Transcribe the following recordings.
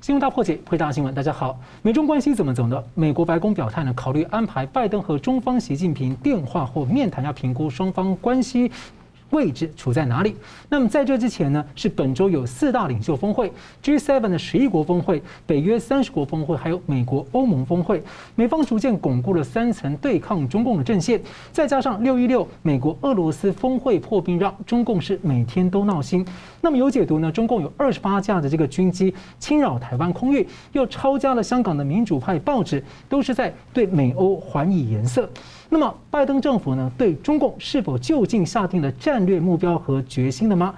新闻大破解，回答新闻。大家好，美中关系怎么走呢？美国白宫表态呢，考虑安排拜登和中方习近平电话或面谈，要评估双方关系。位置处在哪里？那么在这之前呢，是本周有四大领袖峰会，G7 的十一国峰会，北约三十国峰会，还有美国欧盟峰会。美方逐渐巩固了三层对抗中共的阵线，再加上六一六美国俄罗斯峰会破冰，让中共是每天都闹心。那么有解读呢，中共有二十八架的这个军机侵扰台湾空域，又抄家了香港的民主派报纸，都是在对美欧还以颜色。那么，拜登政府呢，对中共是否就近下定了战略目标和决心了吗？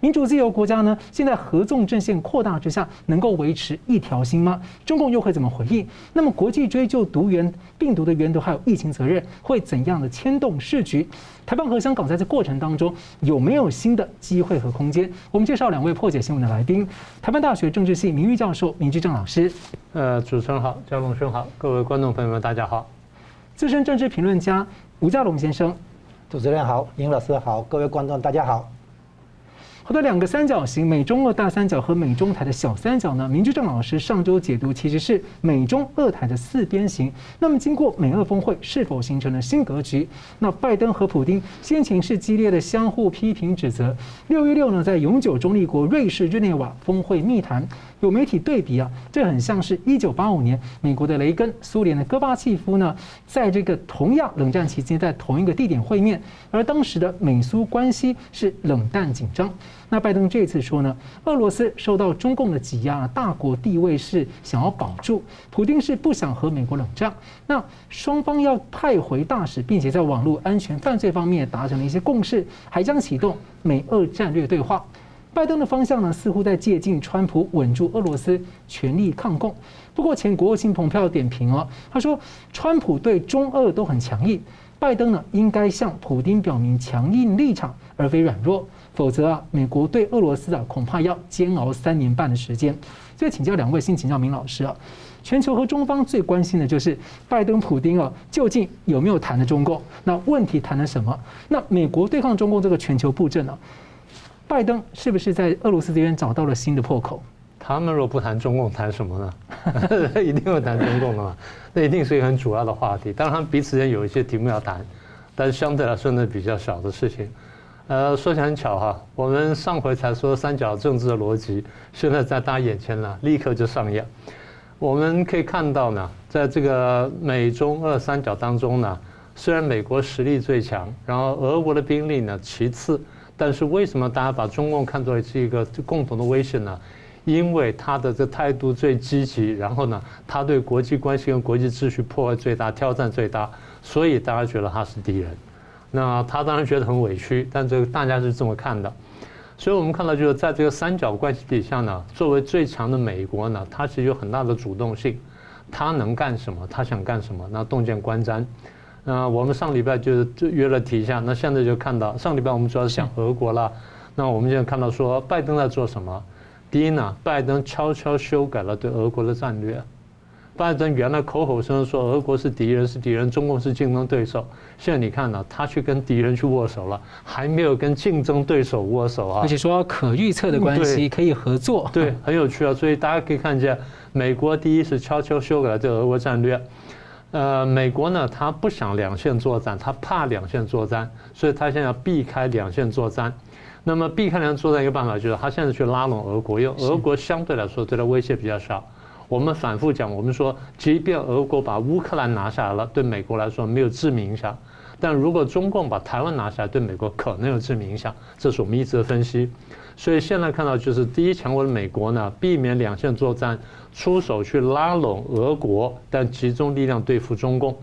民主自由国家呢，现在合纵阵线扩大之下，能够维持一条心吗？中共又会怎么回应？那么，国际追究毒源病毒的源头还有疫情责任，会怎样的牵动市局？台湾和香港在这过程当中有没有新的机会和空间？我们介绍两位破解新闻的来宾：台湾大学政治系名誉教授明居正老师。呃，主持人好，嘉龙兄好，各位观众朋友们，大家好。资深政治评论家吴家龙先生，主持人好，尹老师好，各位观众大家好。好的，两个三角形，美中俄大三角和美中台的小三角呢？明居正老师上周解读其实是美中俄台的四边形。那么经过美俄峰会，是否形成了新格局？那拜登和普京先前是激烈的相互批评指责。六一六呢，在永久中立国瑞士日内瓦峰会密谈，有媒体对比啊，这很像是一九八五年美国的雷根、苏联的戈巴契夫呢，在这个同样冷战期间在同一个地点会面，而当时的美苏关系是冷淡紧张。那拜登这次说呢，俄罗斯受到中共的挤压，大国地位是想要保住，普丁是不想和美国冷战。那双方要派回大使，并且在网络安全犯罪方面达成了一些共识，还将启动美俄战略对话。拜登的方向呢，似乎在借镜川普稳住俄罗斯，全力抗共。不过前国务卿蓬佩奥点评哦，他说川普对中俄都很强硬，拜登呢应该向普丁表明强硬立场，而非软弱。否则啊，美国对俄罗斯啊，恐怕要煎熬三年半的时间。所以请教两位，先请教明老师啊，全球和中方最关心的就是拜登、普丁啊，究竟有没有谈了中共？那问题谈了什么？那美国对抗中共这个全球布阵呢？拜登是不是在俄罗斯这边找到了新的破口？他们若不谈中共，谈什么呢？一定会谈中共的嘛？那一定是一个很主要的话题。当然，他们彼此间有一些题目要谈，但是相对来说呢，比较小的事情。呃，说起来很巧哈，我们上回才说三角政治的逻辑，现在在大家眼前呢，立刻就上演。我们可以看到呢，在这个美中俄三角当中呢，虽然美国实力最强，然后俄国的兵力呢其次，但是为什么大家把中共看作是一个共同的威胁呢？因为他的这态度最积极，然后呢，他对国际关系跟国际秩序破坏最大，挑战最大，所以大家觉得他是敌人。那他当然觉得很委屈，但这个大家是这么看的，所以我们看到就是在这个三角关系底下呢，作为最强的美国呢，它其实有很大的主动性，它能干什么，它想干什么，那洞见观瞻。那我们上礼拜就是就约了提一下，那现在就看到上礼拜我们主要是讲俄国了，那我们现在看到说拜登在做什么？第一呢，拜登悄悄修改了对俄国的战略。拜登原来口口声声说俄国是敌人，是敌人，中共是竞争对手。现在你看呢，他去跟敌人去握手了，还没有跟竞争对手握手啊！而且说可预测的关系可以合作，对，很有趣啊。所以大家可以看见，美国第一是悄悄修改了对俄国战略。呃，美国呢，他不想两线作战，他怕两线作战，所以他现在要避开两线作战。那么避开两线作战一个办法就是他现在去拉拢俄国，因为俄国相对来说对他威胁比较少。我们反复讲，我们说，即便俄国把乌克兰拿下来了，对美国来说没有致命影响；但如果中共把台湾拿下来，对美国可能有致命影响。这是我们一直的分析。所以现在看到，就是第一强国的美国呢，避免两线作战，出手去拉拢俄国，但集中力量对付中共。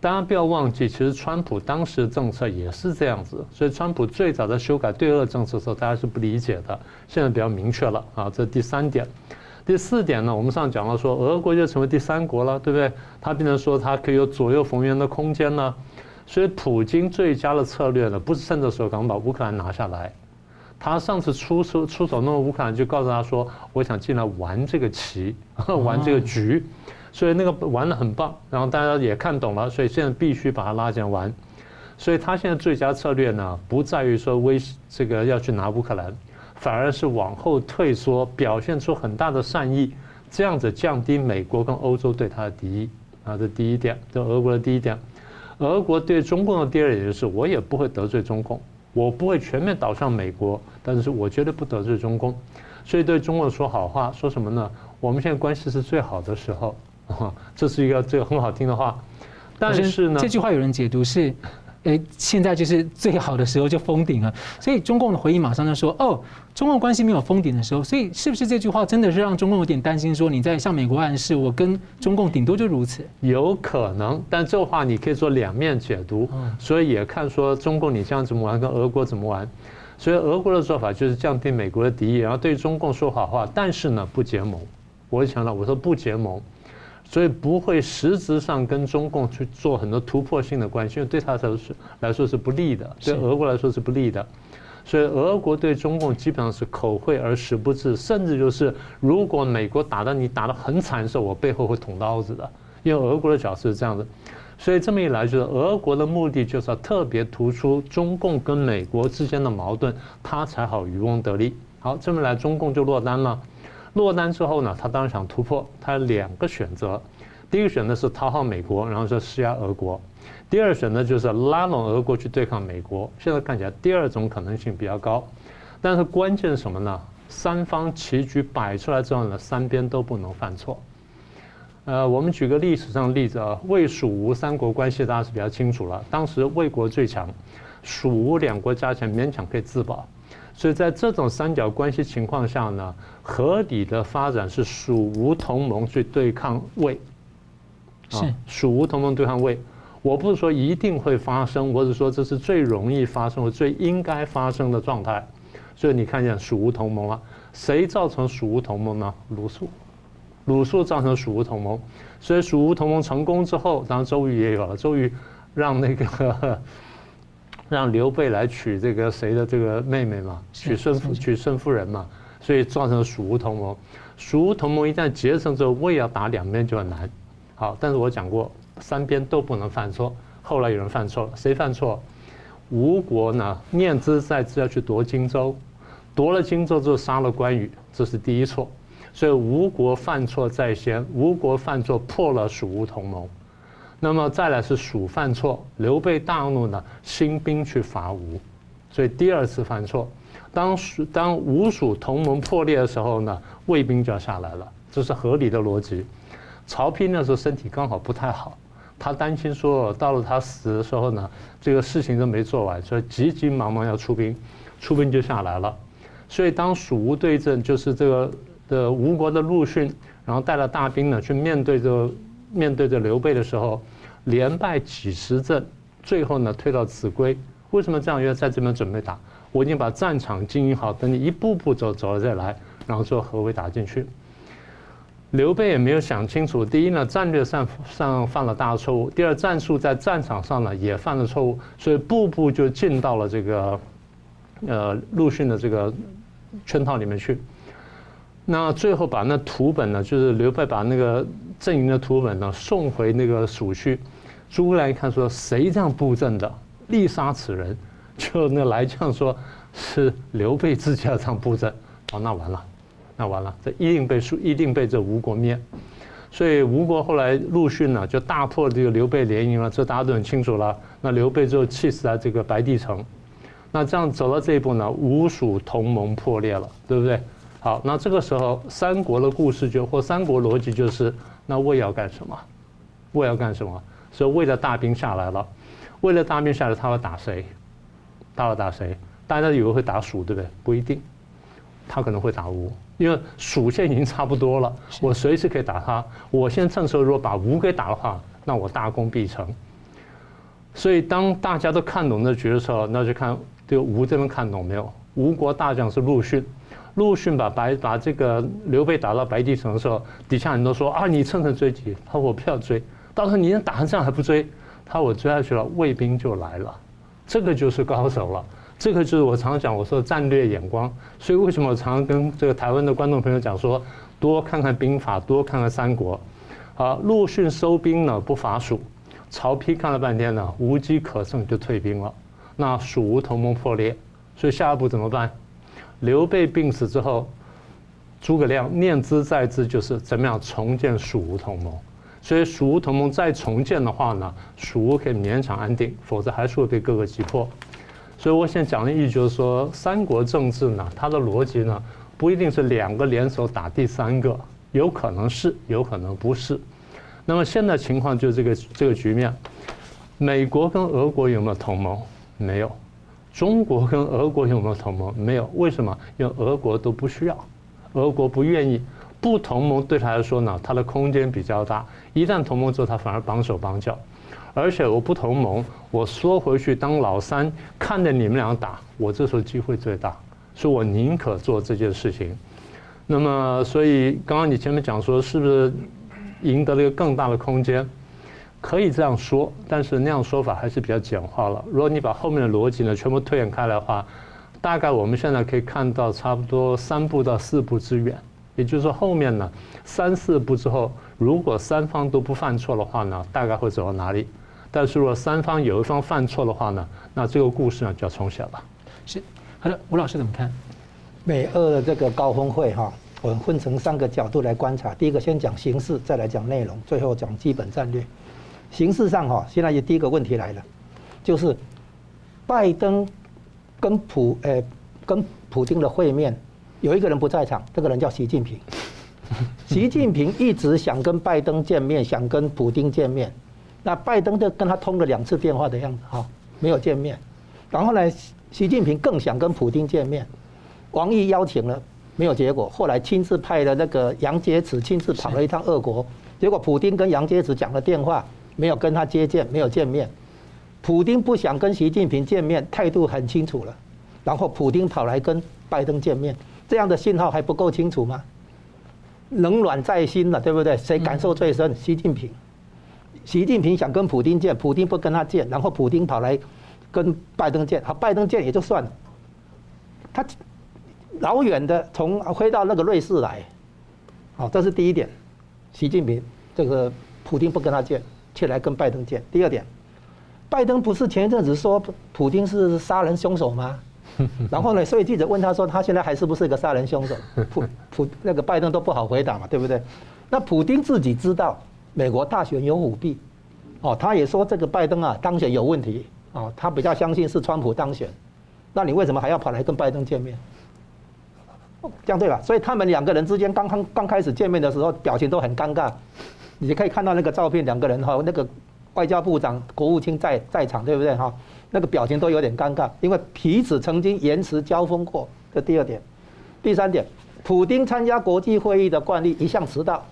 大家不要忘记，其实川普当时的政策也是这样子。所以川普最早在修改对俄政策的时候，大家是不理解的。现在比较明确了啊，这是第三点。第四点呢，我们上讲了说，俄国就成为第三国了，对不对？他变成说，他可以有左右逢源的空间呢。所以，普京最佳的策略呢，不是趁着时候赶快把乌克兰拿下来。他上次出手出手弄乌克兰，就告诉他说，我想进来玩这个棋，玩这个局。所以那个玩得很棒，然后大家也看懂了，所以现在必须把他拉进来玩。所以他现在最佳策略呢，不在于说威这个要去拿乌克兰。反而是往后退缩，表现出很大的善意，这样子降低美国跟欧洲对他的敌意啊，这第一点，这俄国的第一点。俄国对中共的第二点就是，我也不会得罪中共，我不会全面倒向美国，但是我绝对不得罪中共，所以对中共说好话，说什么呢？我们现在关系是最好的时候，这是一个这个很好听的话，但是呢，这句话有人解读是。哎，现在就是最好的时候就封顶了，所以中共的回应马上就说：“哦，中共关系没有封顶的时候。”所以是不是这句话真的是让中共有点担心？说你在向美国暗示，我跟中共顶多就如此？有可能，但这话你可以做两面解读，所以也看说中共你这样怎么玩，跟俄国怎么玩。所以俄国的做法就是降低美国的敌意，然后对中共说好话，但是呢不结盟。我强调，我说不结盟。所以不会实质上跟中共去做很多突破性的关系，因为对他来说是来说是不利的，对俄国来说是不利的。所以俄国对中共基本上是口惠而实不至，甚至就是如果美国打到你打得很惨的时候，我背后会捅刀子的。因为俄国的角色是这样的，所以这么一来，就是俄国的目的就是要特别突出中共跟美国之间的矛盾，他才好渔翁得利。好，这么来中共就落单了。落单之后呢，他当然想突破，他有两个选择，第一个选择是讨好美国，然后说施压俄国；第二选择就是拉拢俄国去对抗美国。现在看起来第二种可能性比较高，但是关键是什么呢？三方棋局摆出来之后呢，三边都不能犯错。呃，我们举个历史上的例子啊，魏蜀吴三国关系大家是比较清楚了，当时魏国最强，蜀吴两国加起来勉强可以自保。所以在这种三角关系情况下呢，合理的发展是蜀吴同盟去对抗魏，啊，蜀吴同盟对抗魏。我不是说一定会发生，我只是说这是最容易发生、最应该发生的状态。所以你看见蜀吴同盟了，谁造成蜀吴同盟呢？鲁肃，鲁肃造成蜀吴同盟。所以蜀吴同盟成功之后，当然周瑜也有了，周瑜让那个。让刘备来娶这个谁的这个妹妹嘛，娶孙夫娶孙夫人嘛，所以造成蜀吴同盟。蜀吴同盟一旦结成之后，魏要打两边就很难。好，但是我讲过，三边都不能犯错。后来有人犯错了，谁犯错？吴国呢，念兹在兹要去夺荆州，夺了荆州之后杀了关羽，这是第一错。所以吴国犯错在先，吴国犯错破了蜀吴同盟。那么再来是蜀犯错，刘备大怒呢，兴兵去伐吴，所以第二次犯错。当蜀当吴蜀同盟破裂的时候呢，魏兵就要下来了，这是合理的逻辑。曹丕那时候身体刚好不太好，他担心说到了他死的时候呢，这个事情都没做完，所以急急忙忙要出兵，出兵就下来了。所以当蜀吴对阵，就是这个的吴国的陆逊，然后带了大兵呢去面对这个。面对着刘备的时候，连败几十阵，最后呢退到秭归。为什么这样？因为在这边准备打，我已经把战场经营好，等你一步步走走了再来，然后做合围打进去。刘备也没有想清楚，第一呢战略上上犯了大错误，第二战术在战场上呢也犯了错误，所以步步就进到了这个呃陆逊的这个圈套里面去。那最后把那图本呢，就是刘备把那个阵营的图本呢送回那个蜀去，诸葛亮一看说，谁这样布阵的，立杀此人。就那来将说，是刘备自己要这样布阵。哦，那完了，那完了，这一定被蜀，一定被这吴国灭。所以吴国后来陆逊呢就大破这个刘备联营了，这大家都很清楚了。那刘备就气死在这个白帝城。那这样走到这一步呢，吴蜀同盟破裂了，对不对？好，那这个时候三国的故事就或三国逻辑就是，那魏要干什么？魏要干什么？所以魏的大兵下来了，魏的大兵下来，他要打谁？他要打谁？大家以为会打蜀，对不对？不一定，他可能会打吴，因为蜀现在已经差不多了，我随时可以打他。我现在趁时候如果把吴给打的话，那我大功必成。所以当大家都看懂这局的时候，那就看这个吴这边看懂没有？吴国大将是陆逊。陆逊把白把这个刘备打到白帝城的时候，底下人都说啊，你乘胜追击。他说我不要追，到时候你打成这样还不追，他说我追下去了，魏兵就来了。这个就是高手了，这个就是我常常讲我说的战略眼光。所以为什么我常常跟这个台湾的观众朋友讲说，多看看兵法，多看看三国。好，陆逊收兵呢不伐蜀，曹丕看了半天呢无机可乘就退兵了，那蜀吴同盟破裂，所以下一步怎么办？刘备病死之后，诸葛亮念兹在兹，就是怎么样重建蜀吴同盟。所以蜀吴同盟再重建的话呢，蜀吴可以勉强安定，否则还是会被各个击破。所以我现在讲的意思就是说，三国政治呢，它的逻辑呢，不一定是两个联手打第三个，有可能是，有可能不是。那么现在情况就是这个这个局面，美国跟俄国有没有同盟？没有。中国跟俄国有没有同盟？没有。为什么？因为俄国都不需要，俄国不愿意。不同盟对他来说呢，他的空间比较大。一旦同盟之后，他反而绑手绑脚。而且我不同盟，我缩回去当老三，看着你们俩打，我这时候机会最大，所以我宁可做这件事情。那么，所以刚刚你前面讲说，是不是赢得了一个更大的空间？可以这样说，但是那样说法还是比较简化了。如果你把后面的逻辑呢全部推演开来的话，大概我们现在可以看到差不多三步到四步之远。也就是说，后面呢三四步之后，如果三方都不犯错的话呢，大概会走到哪里？但是如果三方有一方犯错的话呢，那这个故事呢就要重写了。是，好的，吴老师怎么看？美俄的这个高峰会哈，我们分成三个角度来观察。第一个先讲形式，再来讲内容，最后讲基本战略。形式上哈，现在也第一个问题来了，就是拜登跟普呃跟普京的会面，有一个人不在场，这个人叫习近平。习近平一直想跟拜登见面，想跟普京见面。那拜登就跟他通了两次电话的样子哈，没有见面。然后呢，习近平更想跟普京见面，王毅邀请了，没有结果。后来亲自派了那个杨洁篪亲自跑了一趟俄国，结果普京跟杨洁篪讲了电话，没有跟他接见，没有见面。普京不想跟习近平见面，态度很清楚了。然后普京跑来跟拜登见面，这样的信号还不够清楚吗？冷暖在心了，对不对？谁感受最深？习近平。习近平想跟普京见，普京不跟他见，然后普京跑来跟拜登见，好，拜登见也就算了，他老远的从飞到那个瑞士来，好，这是第一点。习近平这个普京不跟他见，却来跟拜登见。第二点，拜登不是前一阵子说普丁是杀人凶手吗？然后呢，所以记者问他说，他现在还是不是一个杀人凶手？普普那个拜登都不好回答嘛，对不对？那普丁自己知道。美国大选有舞弊，哦，他也说这个拜登啊当选有问题，哦，他比较相信是川普当选，那你为什么还要跑来跟拜登见面？这样对吧？所以他们两个人之间刚刚刚开始见面的时候，表情都很尴尬，你可以看到那个照片，两个人哈，那个外交部长、国务卿在在场，对不对哈？那个表情都有点尴尬，因为彼此曾经延迟交锋过。这第二点，第三点，普丁参加国际会议的惯例一向迟到。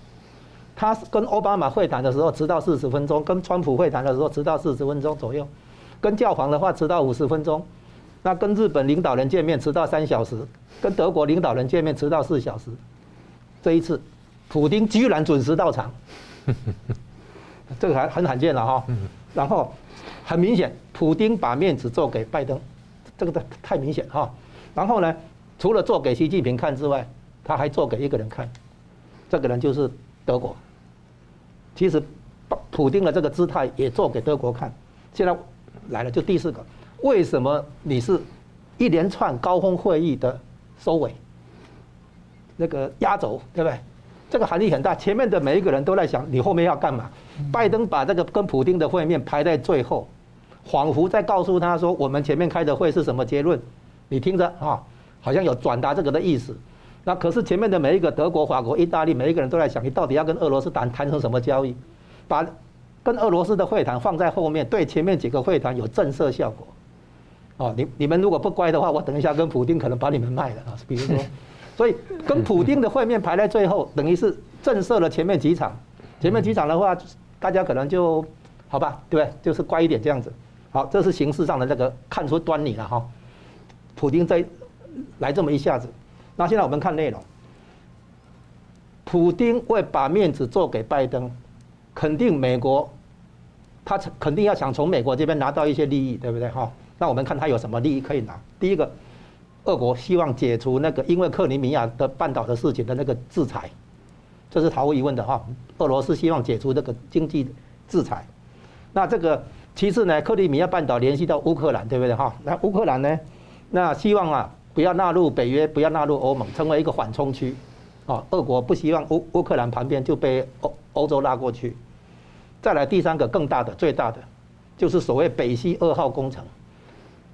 他跟奥巴马会谈的时候迟到四十分钟，跟川普会谈的时候迟到四十分钟左右，跟教皇的话迟到五十分钟，那跟日本领导人见面迟到三小时，跟德国领导人见面迟到四小时，这一次，普丁居然准时到场，这个还很罕见了哈。然后很明显，普丁把面子做给拜登，这个太明显哈。然后呢，除了做给习近平看之外，他还做给一个人看，这个人就是德国。其实，普丁的这个姿态也做给德国看。现在来了，就第四个，为什么你是一连串高峰会议的收尾？那个压轴，对不对？这个含义很大。前面的每一个人都在想，你后面要干嘛？拜登把这个跟普京的会面排在最后，仿佛在告诉他说，我们前面开的会是什么结论？你听着啊，好像有转达这个的意思。那可是前面的每一个德国、法国、意大利，每一个人都在想，你到底要跟俄罗斯谈谈成什么交易？把跟俄罗斯的会谈放在后面，对前面几个会谈有震慑效果。哦，你你们如果不乖的话，我等一下跟普京可能把你们卖了啊。比如说，所以跟普丁的会面排在最后，等于是震慑了前面几场。前面几场的话，大家可能就好吧，对不对？就是乖一点这样子。好，这是形式上的那个看出端倪了哈。普丁在来这么一下子。那现在我们看内容，普丁为把面子做给拜登，肯定美国，他肯定要想从美国这边拿到一些利益，对不对哈？那我们看他有什么利益可以拿。第一个，俄国希望解除那个因为克里米亚的半岛的事情的那个制裁，这是毫无疑问的哈。俄罗斯希望解除这个经济制裁。那这个其次呢，克里米亚半岛联系到乌克兰，对不对哈？那乌克兰呢，那希望啊。不要纳入北约，不要纳入欧盟，成为一个缓冲区。哦，俄国不希望乌乌克兰旁边就被欧欧洲拉过去。再来第三个更大的、最大的，就是所谓北溪二号工程。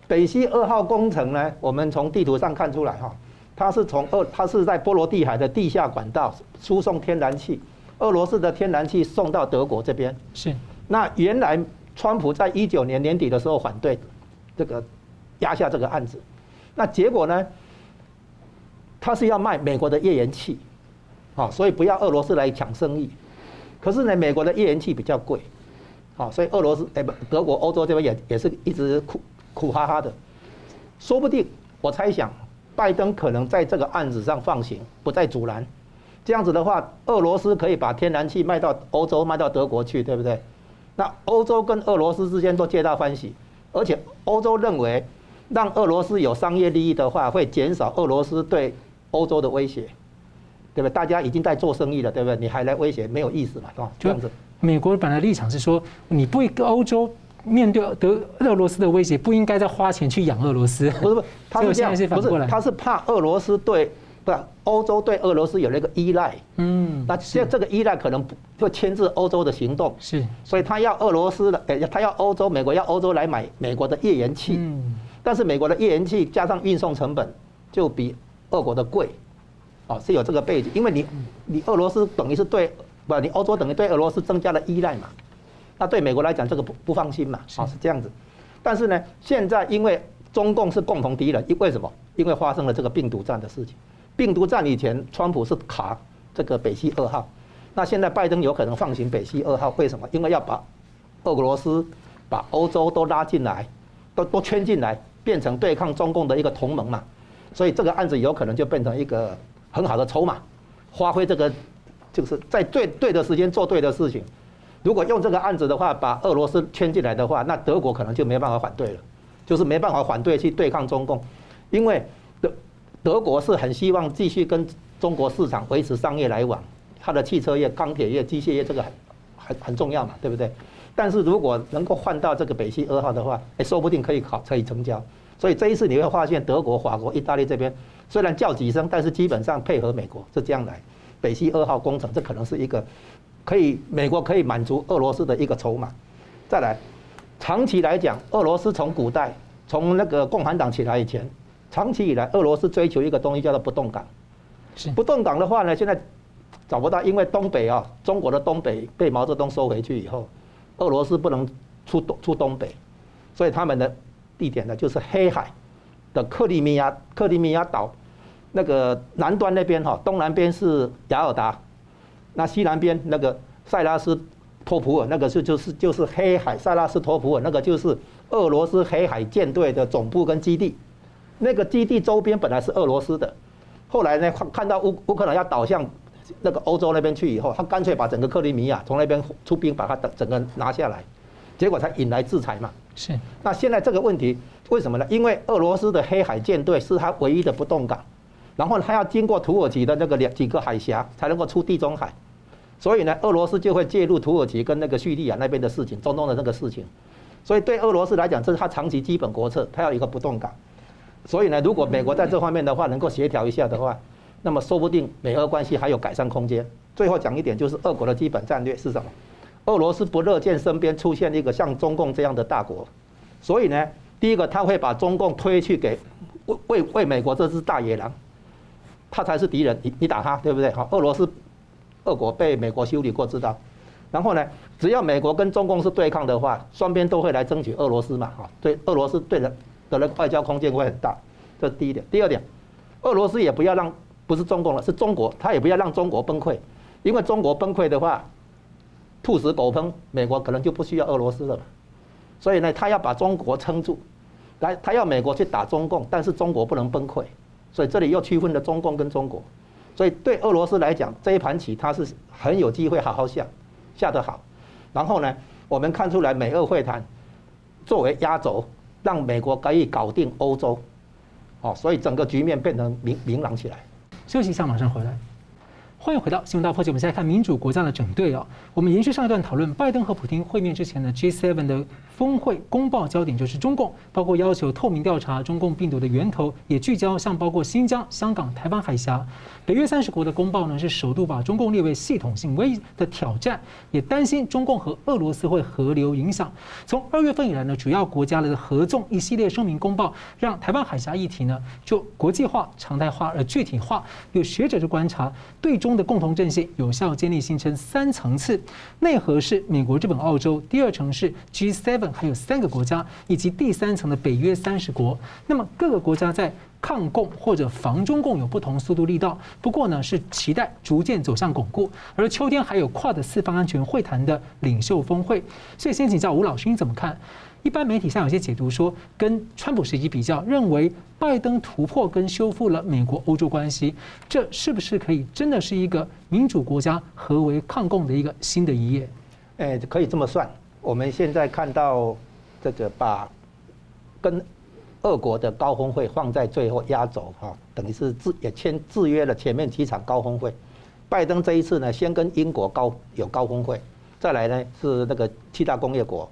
北溪二号工程呢，我们从地图上看出来哈，它是从二，它是在波罗的海的地下管道输送天然气，俄罗斯的天然气送到德国这边。是。那原来川普在一九年年底的时候反对这个压下这个案子，那结果呢？他是要卖美国的页岩气，好，所以不要俄罗斯来抢生意。可是呢，美国的页岩气比较贵，好，所以俄罗斯哎不，德国、欧洲这边也也是一直苦苦哈哈的。说不定我猜想，拜登可能在这个案子上放行，不再阻拦。这样子的话，俄罗斯可以把天然气卖到欧洲，卖到德国去，对不对？那欧洲跟俄罗斯之间都皆大欢喜，而且欧洲认为，让俄罗斯有商业利益的话，会减少俄罗斯对。欧洲的威胁，对不对？大家已经在做生意了，对不对？你还来威胁，没有意思嘛，是吧？这样子。美国本来立场是说，你不跟欧洲面对德俄罗斯的威胁，不应该再花钱去养俄罗斯。不是不是，他是这样，不是他是怕俄罗斯对不是欧洲对俄罗斯有那个依赖。嗯，那这这个依赖可能会牵制欧洲的行动。是，所以他要俄罗斯的，哎，他要欧洲，美国要欧洲来买美国的页岩气。嗯，但是美国的页岩气加上运送成本就比。俄国的贵，哦，是有这个背景，因为你你俄罗斯等于是对不，你欧洲等于对俄罗斯增加了依赖嘛，那对美国来讲这个不不放心嘛，啊是这样子，但是呢，现在因为中共是共同敌人，因为什么？因为发生了这个病毒战的事情，病毒战以前川普是卡这个北溪二号，那现在拜登有可能放行北溪二号，为什么？因为要把俄罗斯把欧洲都拉进来，都都圈进来，变成对抗中共的一个同盟嘛。所以这个案子有可能就变成一个很好的筹码，发挥这个就是在对对的时间做对的事情。如果用这个案子的话，把俄罗斯圈进来的话，那德国可能就没办法反对了，就是没办法反对去对抗中共，因为德德国是很希望继续跟中国市场维持商业来往，它的汽车业、钢铁业、机械业这个很很很重要嘛，对不对？但是如果能够换到这个北溪二号的话，哎，说不定可以考可以成交。所以这一次你会发现，德国、法国、意大利这边虽然叫几声，但是基本上配合美国是这样来。北溪二号工程，这可能是一个可以美国可以满足俄罗斯的一个筹码。再来，长期来讲，俄罗斯从古代从那个共产党起来以前，长期以来俄罗斯追求一个东西叫做不动港。不动港的话呢，现在找不到，因为东北啊，中国的东北被毛泽东收回去以后，俄罗斯不能出东出东北，所以他们的。地点呢，就是黑海的克里米亚克里米亚岛，那个南端那边哈，东南边是雅尔达，那西南边那个塞拉斯托普尔，那个是就是就是黑海塞拉斯托普尔，那个就是俄罗斯黑海舰队的总部跟基地，那个基地周边本来是俄罗斯的，后来呢看看到乌乌克兰要倒向那个欧洲那边去以后，他干脆把整个克里米亚从那边出兵把它整整个拿下来，结果才引来制裁嘛。是，那现在这个问题为什么呢？因为俄罗斯的黑海舰队是他唯一的不动港，然后他要经过土耳其的那个两几个海峡才能够出地中海，所以呢，俄罗斯就会介入土耳其跟那个叙利亚那边的事情，中东的那个事情。所以对俄罗斯来讲，这是他长期基本国策，他要一个不动港。所以呢，如果美国在这方面的话能够协调一下的话，那么说不定美俄关系还有改善空间。最后讲一点，就是俄国的基本战略是什么？俄罗斯不乐见身边出现一个像中共这样的大国，所以呢，第一个他会把中共推去给为为为美国这只大野狼，他才是敌人，你你打他对不对？好，俄罗斯，俄国被美国修理过知道，然后呢，只要美国跟中共是对抗的话，双边都会来争取俄罗斯嘛，哈，对俄罗斯对人的那个外交空间会很大，这是第一点。第二点，俄罗斯也不要让不是中共了，是中国，他也不要让中国崩溃，因为中国崩溃的话。兔死狗烹，美国可能就不需要俄罗斯了，所以呢，他要把中国撑住，来，他要美国去打中共，但是中国不能崩溃，所以这里又区分了中共跟中国，所以对俄罗斯来讲，这一盘棋他是很有机会好好下，下得好，然后呢，我们看出来美俄会谈作为压轴，让美国可以搞定欧洲，哦，所以整个局面变成明明朗起来。休息一下，马上回来。欢迎回到新闻大破解。我们现在看民主国家的整队啊。我们延续上一段讨论，拜登和普丁会面之前的 G7 的峰会公报焦点就是中共，包括要求透明调查中共病毒的源头，也聚焦像包括新疆、香港、台湾海峡。北约三十国的公报呢，是首度把中共列为系统性威胁的挑战，也担心中共和俄罗斯会合流影响。从二月份以来呢，主要国家的合纵一系列声明公报，让台湾海峡议题呢就国际化、常态化而具体化。有学者就观察，对中的共同阵线有效建立形成三层次，内核是美国、日本、澳洲，第二层是 G7，还有三个国家，以及第三层的北约三十国。那么各个国家在抗共或者防中共有不同速度力道，不过呢是期待逐渐走向巩固。而秋天还有跨的四方安全会谈的领袖峰会，所以先请教吴老师你怎么看？一般媒体上有些解读说，跟川普时期比较，认为拜登突破跟修复了美国欧洲关系，这是不是可以真的是一个民主国家合为抗共的一个新的一页？哎，可以这么算。我们现在看到这个把跟俄国的高峰会放在最后压轴哈，等于是制也签制约了前面几场高峰会。拜登这一次呢，先跟英国高有高峰会，再来呢是那个七大工业国。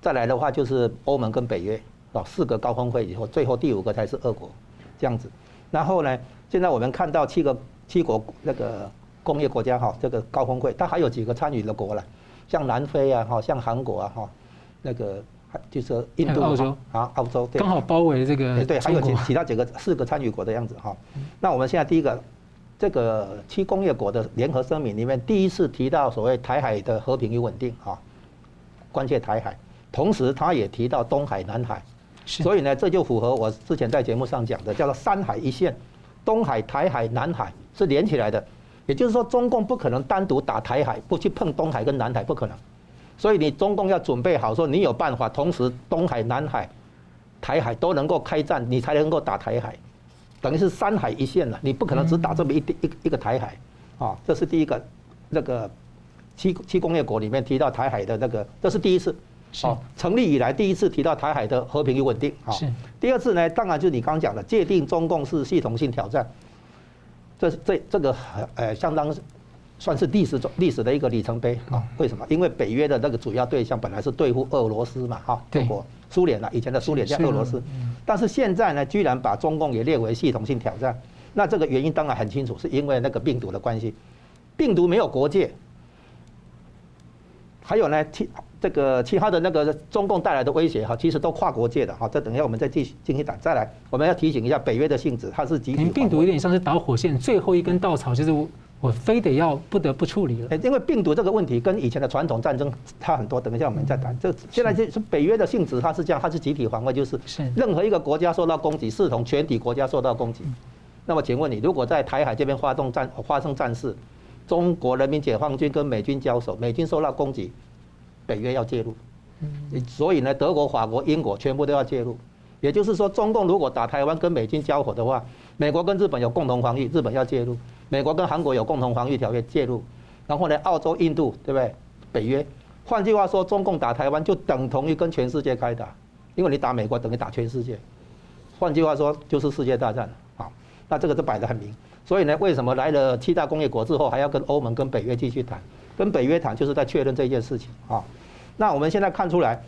再来的话就是欧盟跟北约，哦，四个高峰会以后，最后第五个才是俄国，这样子。然后呢，现在我们看到七个七国那个工业国家哈，这个高峰会，它还有几个参与的国了，像南非啊，哈，像韩国啊，哈，那个就是印度澳洲啊，澳洲，刚好包围这个。对，还有其其他几个四个参与国的样子哈。那我们现在第一个，这个七工业国的联合声明里面，第一次提到所谓台海的和平与稳定哈，关切台海。同时，他也提到东海、南海，所以呢，这就符合我之前在节目上讲的，叫做“三海一线”，东海、台海、南海是连起来的。也就是说，中共不可能单独打台海，不去碰东海跟南海，不可能。所以，你中共要准备好，说你有办法，同时东海、南海、台海都能够开战，你才能够打台海，等于是三海一线了。你不可能只打这么一一一个台海，啊，这是第一个。那个七七工业国里面提到台海的那个，这是第一次。好，成立以来第一次提到台海的和平与稳定。好，第二次呢，当然就是你刚刚讲的界定中共是系统性挑战。这这这个呃，相当算是历史中历史的一个里程碑啊。为什么？因为北约的那个主要对象本来是对付俄罗斯嘛，哈，中国、苏联啊，以前的苏联叫俄罗斯。但是现在呢，居然把中共也列为系统性挑战。那这个原因当然很清楚，是因为那个病毒的关系。病毒没有国界。还有呢，其这个其他的那个中共带来的威胁哈，其实都跨国界的哈。这等一下我们再继续进行谈。再来，我们要提醒一下北约的性质，它是集体。病毒有点像是导火线，最后一根稻草就是我我非得要不得不处理了。因为病毒这个问题跟以前的传统战争差很多。等一下我们再谈。这现在就是北约的性质，它是这样，它是集体防卫，就是任何一个国家受到攻击，视同全体国家受到攻击。那么请问你，如果在台海这边发动战发生战事？中国人民解放军跟美军交手，美军受到攻击，北约要介入，所以呢，德国、法国、英国全部都要介入。也就是说，中共如果打台湾跟美军交火的话，美国跟日本有共同防御，日本要介入；美国跟韩国有共同防御条约介入。然后呢，澳洲、印度，对不对？北约。换句话说，中共打台湾就等同于跟全世界开打，因为你打美国等于打全世界。换句话说，就是世界大战。好，那这个就摆得很明。所以呢，为什么来了七大工业国之后，还要跟欧盟、跟北约继续谈？跟北约谈就是在确认这件事情啊。那我们现在看出来，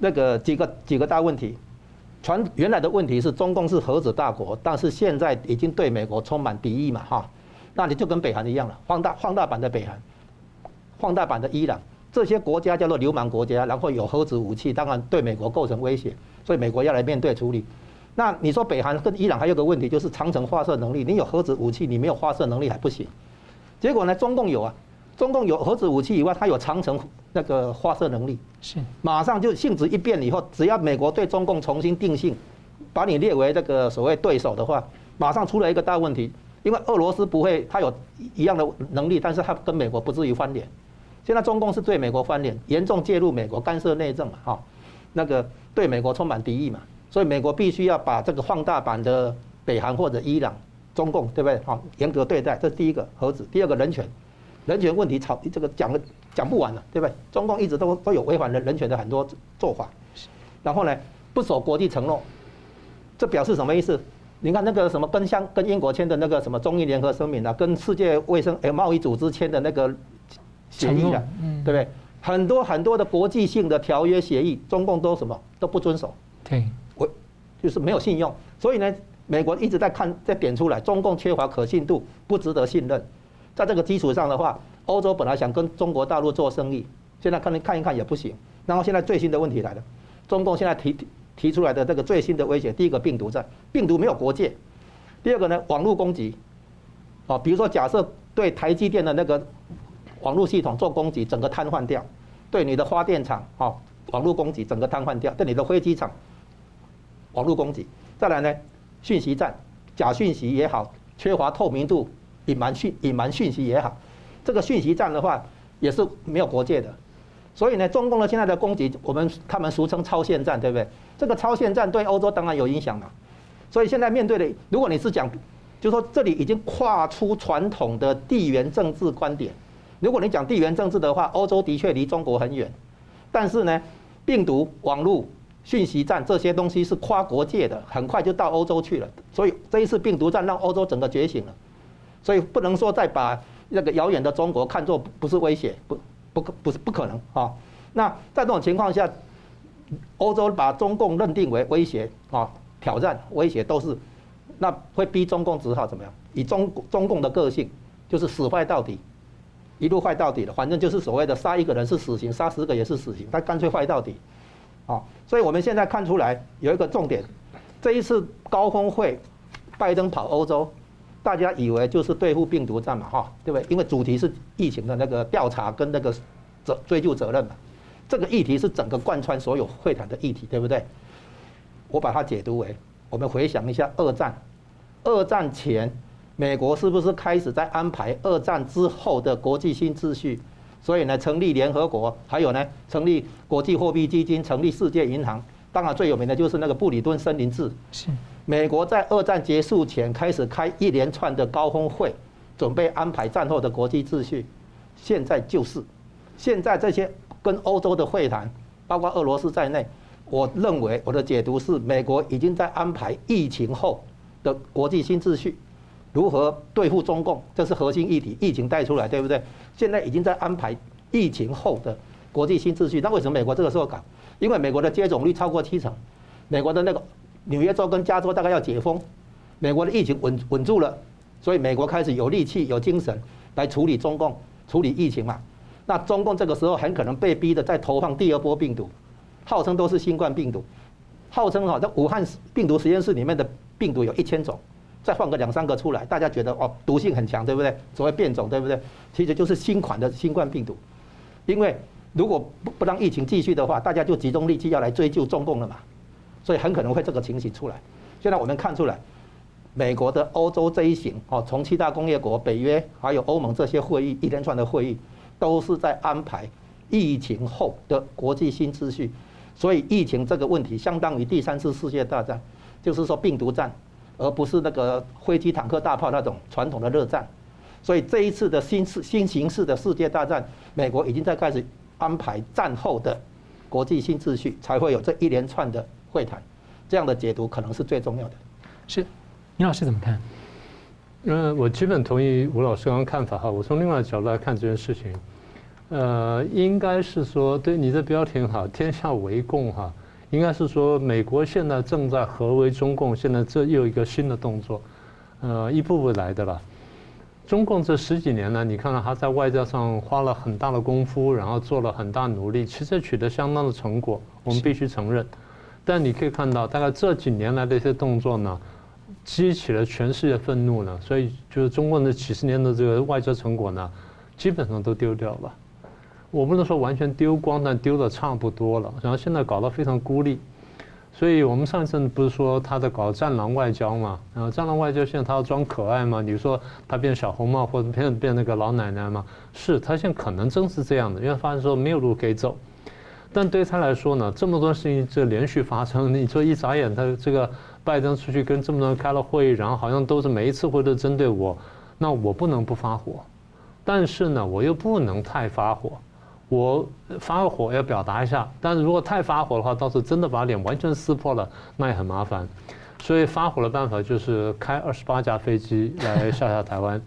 那个几个几个大问题，传原来的问题是中共是核子大国，但是现在已经对美国充满敌意嘛哈。那你就跟北韩一样了，放大放大版的北韩，放大版的伊朗，这些国家叫做流氓国家，然后有核子武器，当然对美国构成威胁，所以美国要来面对处理。那你说北韩跟伊朗还有个问题，就是长城发射能力。你有核子武器，你没有发射能力还不行。结果呢，中共有啊，中共有核子武器以外，它有长城那个发射能力。是，马上就性质一变以后，只要美国对中共重新定性，把你列为这个所谓对手的话，马上出了一个大问题。因为俄罗斯不会，它有一样的能力，但是它跟美国不至于翻脸。现在中共是对美国翻脸，严重介入美国，干涉内政嘛，哈，那个对美国充满敌意嘛。所以美国必须要把这个放大版的北韩或者伊朗、中共，对不对？好，严格对待，这是第一个核子。第二个人权，人权问题吵这个讲了讲不完了，对不对？中共一直都都有违反人人权的很多做法。然后呢，不守国际承诺，这表示什么意思？你看那个什么跟香跟英国签的那个什么中英联合声明啊，跟世界卫生诶贸易组织签的那个协议啊，对不对？很多很多的国际性的条约协议，中共都什么都不遵守，对，我就是没有信用。所以呢，美国一直在看在点出来，中共缺乏可信度，不值得信任。在这个基础上的话，欧洲本来想跟中国大陆做生意，现在看看一看也不行。然后现在最新的问题来了，中共现在提提出来的这个最新的威胁，第一个病毒战，病毒没有国界；第二个呢，网络攻击，啊，比如说假设对台积电的那个。网络系统做攻击，整个瘫痪掉；对你的发电厂，哦，网络攻击，整个瘫痪掉；对你的飞机场，网络攻击。再来呢，讯息战，假讯息也好，缺乏透明度，隐瞒讯隐瞒讯息也好，这个讯息战的话也是没有国界的。所以呢，中共的现在的攻击，我们他们俗称超限战，对不对？这个超限战对欧洲当然有影响了。所以现在面对的，如果你是讲，就是说这里已经跨出传统的地缘政治观点。如果你讲地缘政治的话，欧洲的确离中国很远，但是呢，病毒、网络、讯息战这些东西是跨国界的，很快就到欧洲去了。所以这一次病毒战让欧洲整个觉醒了，所以不能说再把那个遥远的中国看作不是威胁，不不可不是不可能啊。那在这种情况下，欧洲把中共认定为威胁啊、挑战、威胁都是，那会逼中共只好怎么样？以中中共的个性，就是死坏到底。一路坏到底的，反正就是所谓的杀一个人是死刑，杀十个也是死刑，他干脆坏到底，啊，所以我们现在看出来有一个重点，这一次高峰会，拜登跑欧洲，大家以为就是对付病毒战嘛，哈，对不对？因为主题是疫情的那个调查跟那个责追究责任嘛，这个议题是整个贯穿所有会谈的议题，对不对？我把它解读为，我们回想一下二战，二战前。美国是不是开始在安排二战之后的国际新秩序？所以呢，成立联合国，还有呢，成立国际货币基金，成立世界银行。当然，最有名的就是那个布里顿森林制。是。美国在二战结束前开始开一连串的高峰会，准备安排战后的国际秩序。现在就是，现在这些跟欧洲的会谈，包括俄罗斯在内，我认为我的解读是，美国已经在安排疫情后的国际新秩序。如何对付中共？这是核心议题，疫情带出来，对不对？现在已经在安排疫情后的国际新秩序。那为什么美国这个时候搞？因为美国的接种率超过七成，美国的那个纽约州跟加州大概要解封，美国的疫情稳稳住了，所以美国开始有力气、有精神来处理中共、处理疫情嘛。那中共这个时候很可能被逼的再投放第二波病毒，号称都是新冠病毒，号称哈在武汉病毒实验室里面的病毒有一千种。再换个两三个出来，大家觉得哦，毒性很强，对不对？所谓变种，对不对？其实就是新款的新冠病毒。因为如果不不让疫情继续的话，大家就集中力气要来追究中共了嘛。所以很可能会这个情形出来。现在我们看出来，美国的欧洲这一行哦，从七大工业国、北约还有欧盟这些会议一连串的会议，都是在安排疫情后的国际新秩序。所以疫情这个问题相当于第三次世界大战，就是说病毒战。而不是那个飞机、坦克、大炮那种传统的热战，所以这一次的新式新形式的世界大战，美国已经在开始安排战后的国际新秩序，才会有这一连串的会谈。这样的解读可能是最重要的。是，倪老师怎么看？嗯，我基本同意吴老师刚刚看法哈。我从另外的角度来看这件事情，呃，应该是说，对你的标题哈，天下为共哈。应该是说，美国现在正在合围中共，现在这又一个新的动作，呃，一步步来的了。中共这十几年呢，你看到他在外交上花了很大的功夫，然后做了很大努力，其实取得相当的成果，我们必须承认。但你可以看到，大概这几年来的一些动作呢，激起了全世界愤怒呢，所以就是中共的几十年的这个外交成果呢，基本上都丢掉了。我不能说完全丢光，但丢的差不多了。然后现在搞得非常孤立，所以我们上一次不是说他在搞战狼外交嘛？然后战狼外交现在他要装可爱嘛？你说他变小红帽或者变变那个老奶奶嘛？是他现在可能真是这样的，因为发现说没有路可以走。但对他来说呢，这么多事情这连续发生，你说一眨眼，他这个拜登出去跟这么多人开了会议，然后好像都是每一次会都针对我，那我不能不发火，但是呢，我又不能太发火。我发火要表达一下，但是如果太发火的话，到时候真的把脸完全撕破了，那也很麻烦。所以发火的办法就是开二十八架飞机来吓吓台湾。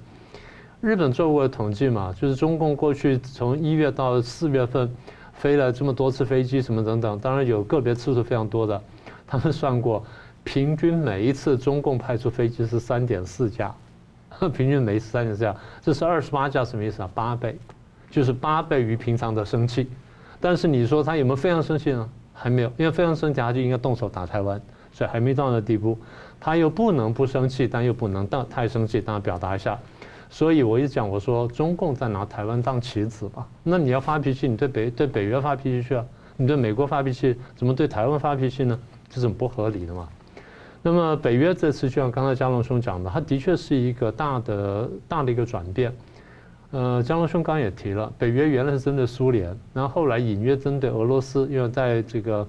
日本做过统计嘛，就是中共过去从一月到四月份飞了这么多次飞机，什么等等，当然有个别次数非常多的，他们算过，平均每一次中共派出飞机是三点四架，平均每一次三点四架，这是二十八架什么意思啊？八倍，就是八倍于平常的生气。但是你说他有没有非常生气呢？还没有，因为非常生气他就应该动手打台湾，所以还没到那地步。他又不能不生气，但又不能到太生气，当然表达一下。所以我一讲，我说中共在拿台湾当棋子嘛。那你要发脾气，你对北对北约发脾气去啊？你对美国发脾气，怎么对台湾发脾气呢？这是不合理的嘛。那么北约这次就像刚才江龙兄讲的，它的确是一个大的大的一个转变。呃，江龙兄刚刚也提了，北约原来是针对苏联，然后后来隐约针对俄罗斯，因为在这个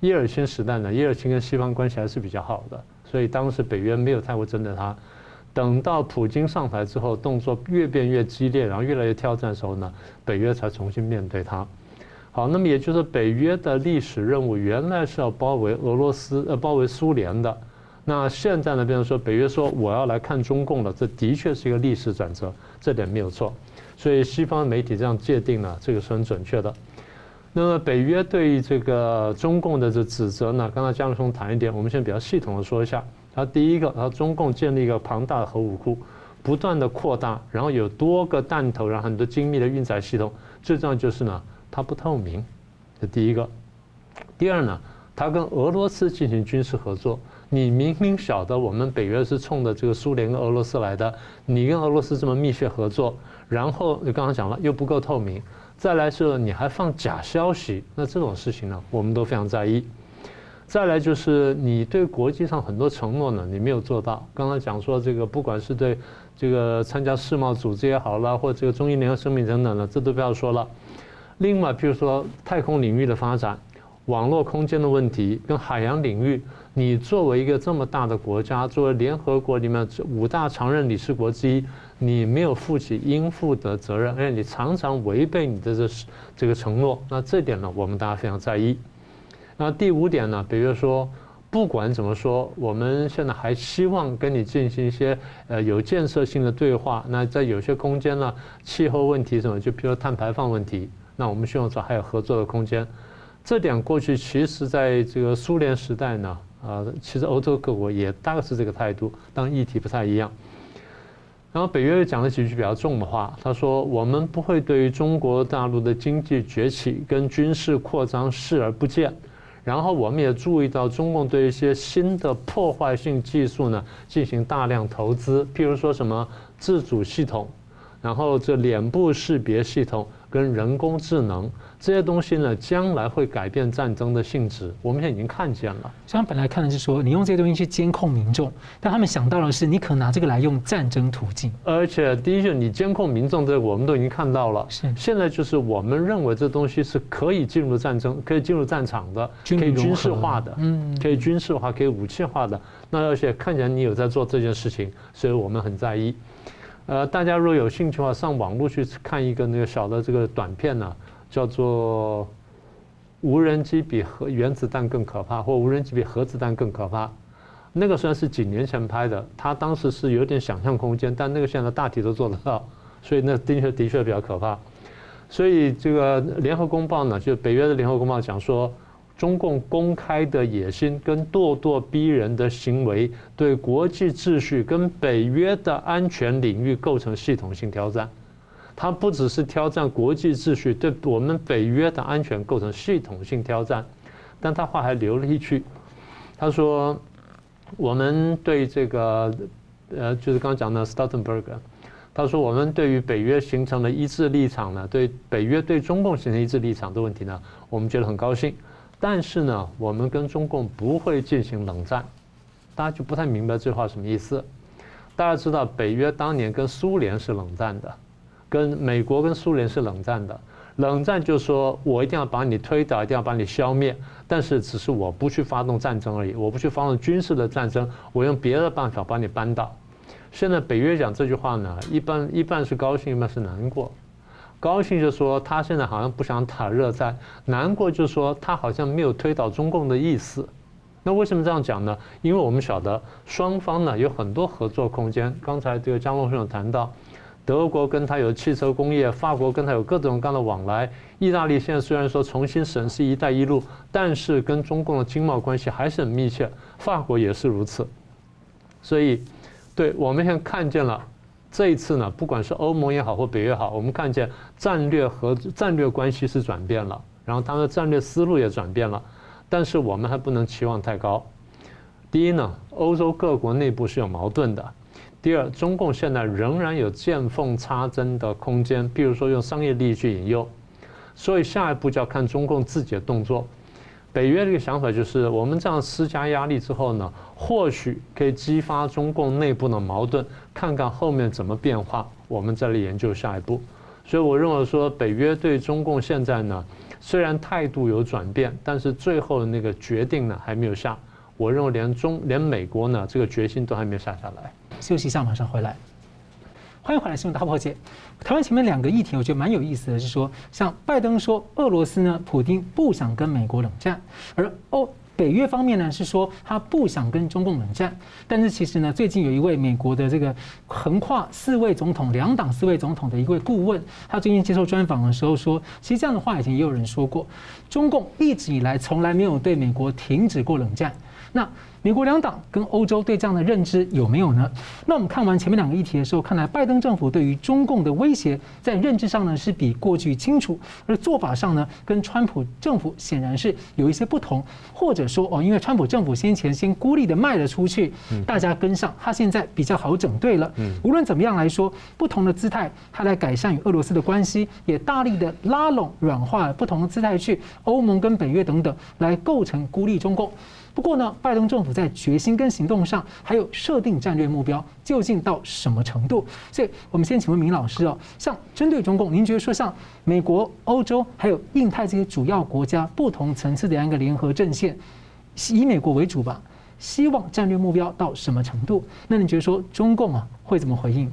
叶尔钦时代呢，叶尔钦跟西方关系还是比较好的，所以当时北约没有太过针对他。等到普京上台之后，动作越变越激烈，然后越来越挑战的时候呢，北约才重新面对他。好，那么也就是北约的历史任务原来是要包围俄罗斯，呃，包围苏联的。那现在呢，比如说北约说我要来看中共了，这的确是一个历史转折，这点没有错。所以西方媒体这样界定呢，这个是很准确的。那么北约对于这个中共的这指责呢，刚才江龙谈一点，我们先比较系统的说一下。他第一个，然后中共建立一个庞大的核武库，不断的扩大，然后有多个弹头，然后很多精密的运载系统。最重要就是呢，它不透明，这第一个。第二呢，它跟俄罗斯进行军事合作。你明明晓得我们北约是冲着这个苏联跟俄罗斯来的，你跟俄罗斯这么密切合作，然后你刚刚讲了又不够透明，再来是你还放假消息，那这种事情呢，我们都非常在意。再来就是你对国际上很多承诺呢，你没有做到。刚才讲说这个，不管是对这个参加世贸组织也好了，或者这个中英联合声明等等的，这都不要说了。另外，比如说太空领域的发展、网络空间的问题跟海洋领域，你作为一个这么大的国家，作为联合国里面五大常任理事国之一，你没有负起应负的责任，而且你常常违背你的这这个承诺，那这点呢，我们大家非常在意。那第五点呢？比如说，不管怎么说，我们现在还希望跟你进行一些呃有建设性的对话。那在有些空间呢，气候问题什么，就比如碳排放问题，那我们希望说还有合作的空间。这点过去其实在这个苏联时代呢，啊，其实欧洲各国也大概是这个态度，但议题不太一样。然后北约又讲了几句比较重的话，他说：“我们不会对于中国大陆的经济崛起跟军事扩张视而不见。”然后我们也注意到，中共对一些新的破坏性技术呢进行大量投资，譬如说什么自主系统，然后这脸部识别系统。跟人工智能这些东西呢，将来会改变战争的性质。我们现在已经看见了。像本来看的是说，你用这些东西去监控民众，但他们想到的是，你可拿这个来用战争途径。而且第一是，你监控民众这个，我们都已经看到了。是。现在就是我们认为这东西是可以进入战争、可以进入战场的，可以军事化的，嗯，可以军事化、可以武器化的。那而且看起来你有在做这件事情，所以我们很在意。呃，大家如果有兴趣的话，上网络去看一个那个小的这个短片呢、叫做《无人机比核原子弹更可怕》或《无人机比核子弹更可怕》。那个虽然是几年前拍的，他当时是有点想象空间，但那个现在大体都做得到，所以那的确的确比较可怕。所以这个联合公报呢，就北约的联合公报讲说。中共公开的野心跟咄咄逼人的行为，对国际秩序跟北约的安全领域构成系统性挑战。它不只是挑战国际秩序，对我们北约的安全构成系统性挑战。但他话还留了一句，他说：“我们对这个，呃，就是刚讲的 Stoltenberg，他说我们对于北约形成了一致立场呢，对北约对中共形成一致立场的问题呢，我们觉得很高兴。”但是呢，我们跟中共不会进行冷战，大家就不太明白这话什么意思。大家知道，北约当年跟苏联是冷战的，跟美国跟苏联是冷战的。冷战就是说我一定要把你推倒，一定要把你消灭，但是只是我不去发动战争而已，我不去发动军事的战争，我用别的办法把你扳倒。现在北约讲这句话呢，一般一半是高兴，一半是难过。高兴就说他现在好像不想打热战，难过就说他好像没有推倒中共的意思。那为什么这样讲呢？因为我们晓得双方呢有很多合作空间。刚才这个江龙兄有谈到，德国跟他有汽车工业，法国跟他有各种各样的往来，意大利现在虽然说重新审视“一带一路”，但是跟中共的经贸关系还是很密切，法国也是如此。所以，对我们现在看见了这一次呢，不管是欧盟也好或北约好，我们看见战略和战略关系是转变了，然后他们的战略思路也转变了。但是我们还不能期望太高。第一呢，欧洲各国内部是有矛盾的；第二，中共现在仍然有见缝插针的空间，比如说用商业利益去引诱。所以下一步就要看中共自己的动作。北约这个想法就是，我们这样施加压力之后呢，或许可以激发中共内部的矛盾，看看后面怎么变化，我们再来研究下一步。所以我认为说，北约对中共现在呢。虽然态度有转变，但是最后的那个决定呢还没有下。我认为连中连美国呢这个决心都还没有下下来。休息一下，马上回来。欢迎回来，新闻大破解。台湾前面两个议题，我觉得蛮有意思的，是说像拜登说俄罗斯呢，普京不想跟美国冷战，而欧。北约方面呢是说他不想跟中共冷战，但是其实呢，最近有一位美国的这个横跨四位总统、两党四位总统的一位顾问，他最近接受专访的时候说，其实这样的话以前也有人说过，中共一直以来从来没有对美国停止过冷战。那美国两党跟欧洲对这样的认知有没有呢？那我们看完前面两个议题的时候，看来拜登政府对于中共的威胁在认知上呢是比过去清楚，而做法上呢跟川普政府显然是有一些不同，或者说哦，因为川普政府先前先孤立的卖了出去，大家跟上，他现在比较好整队了。无论怎么样来说，不同的姿态，他来改善与俄罗斯的关系，也大力的拉拢软化不同的姿态去欧盟跟北约等等来构成孤立中共。不过呢，拜登政府在决心跟行动上，还有设定战略目标，究竟到什么程度？所以我们先请问明老师哦，像针对中共，您觉得说像美国、欧洲还有印太这些主要国家不同层次的样一个联合阵线，以美国为主吧，希望战略目标到什么程度？那你觉得说中共啊会怎么回应？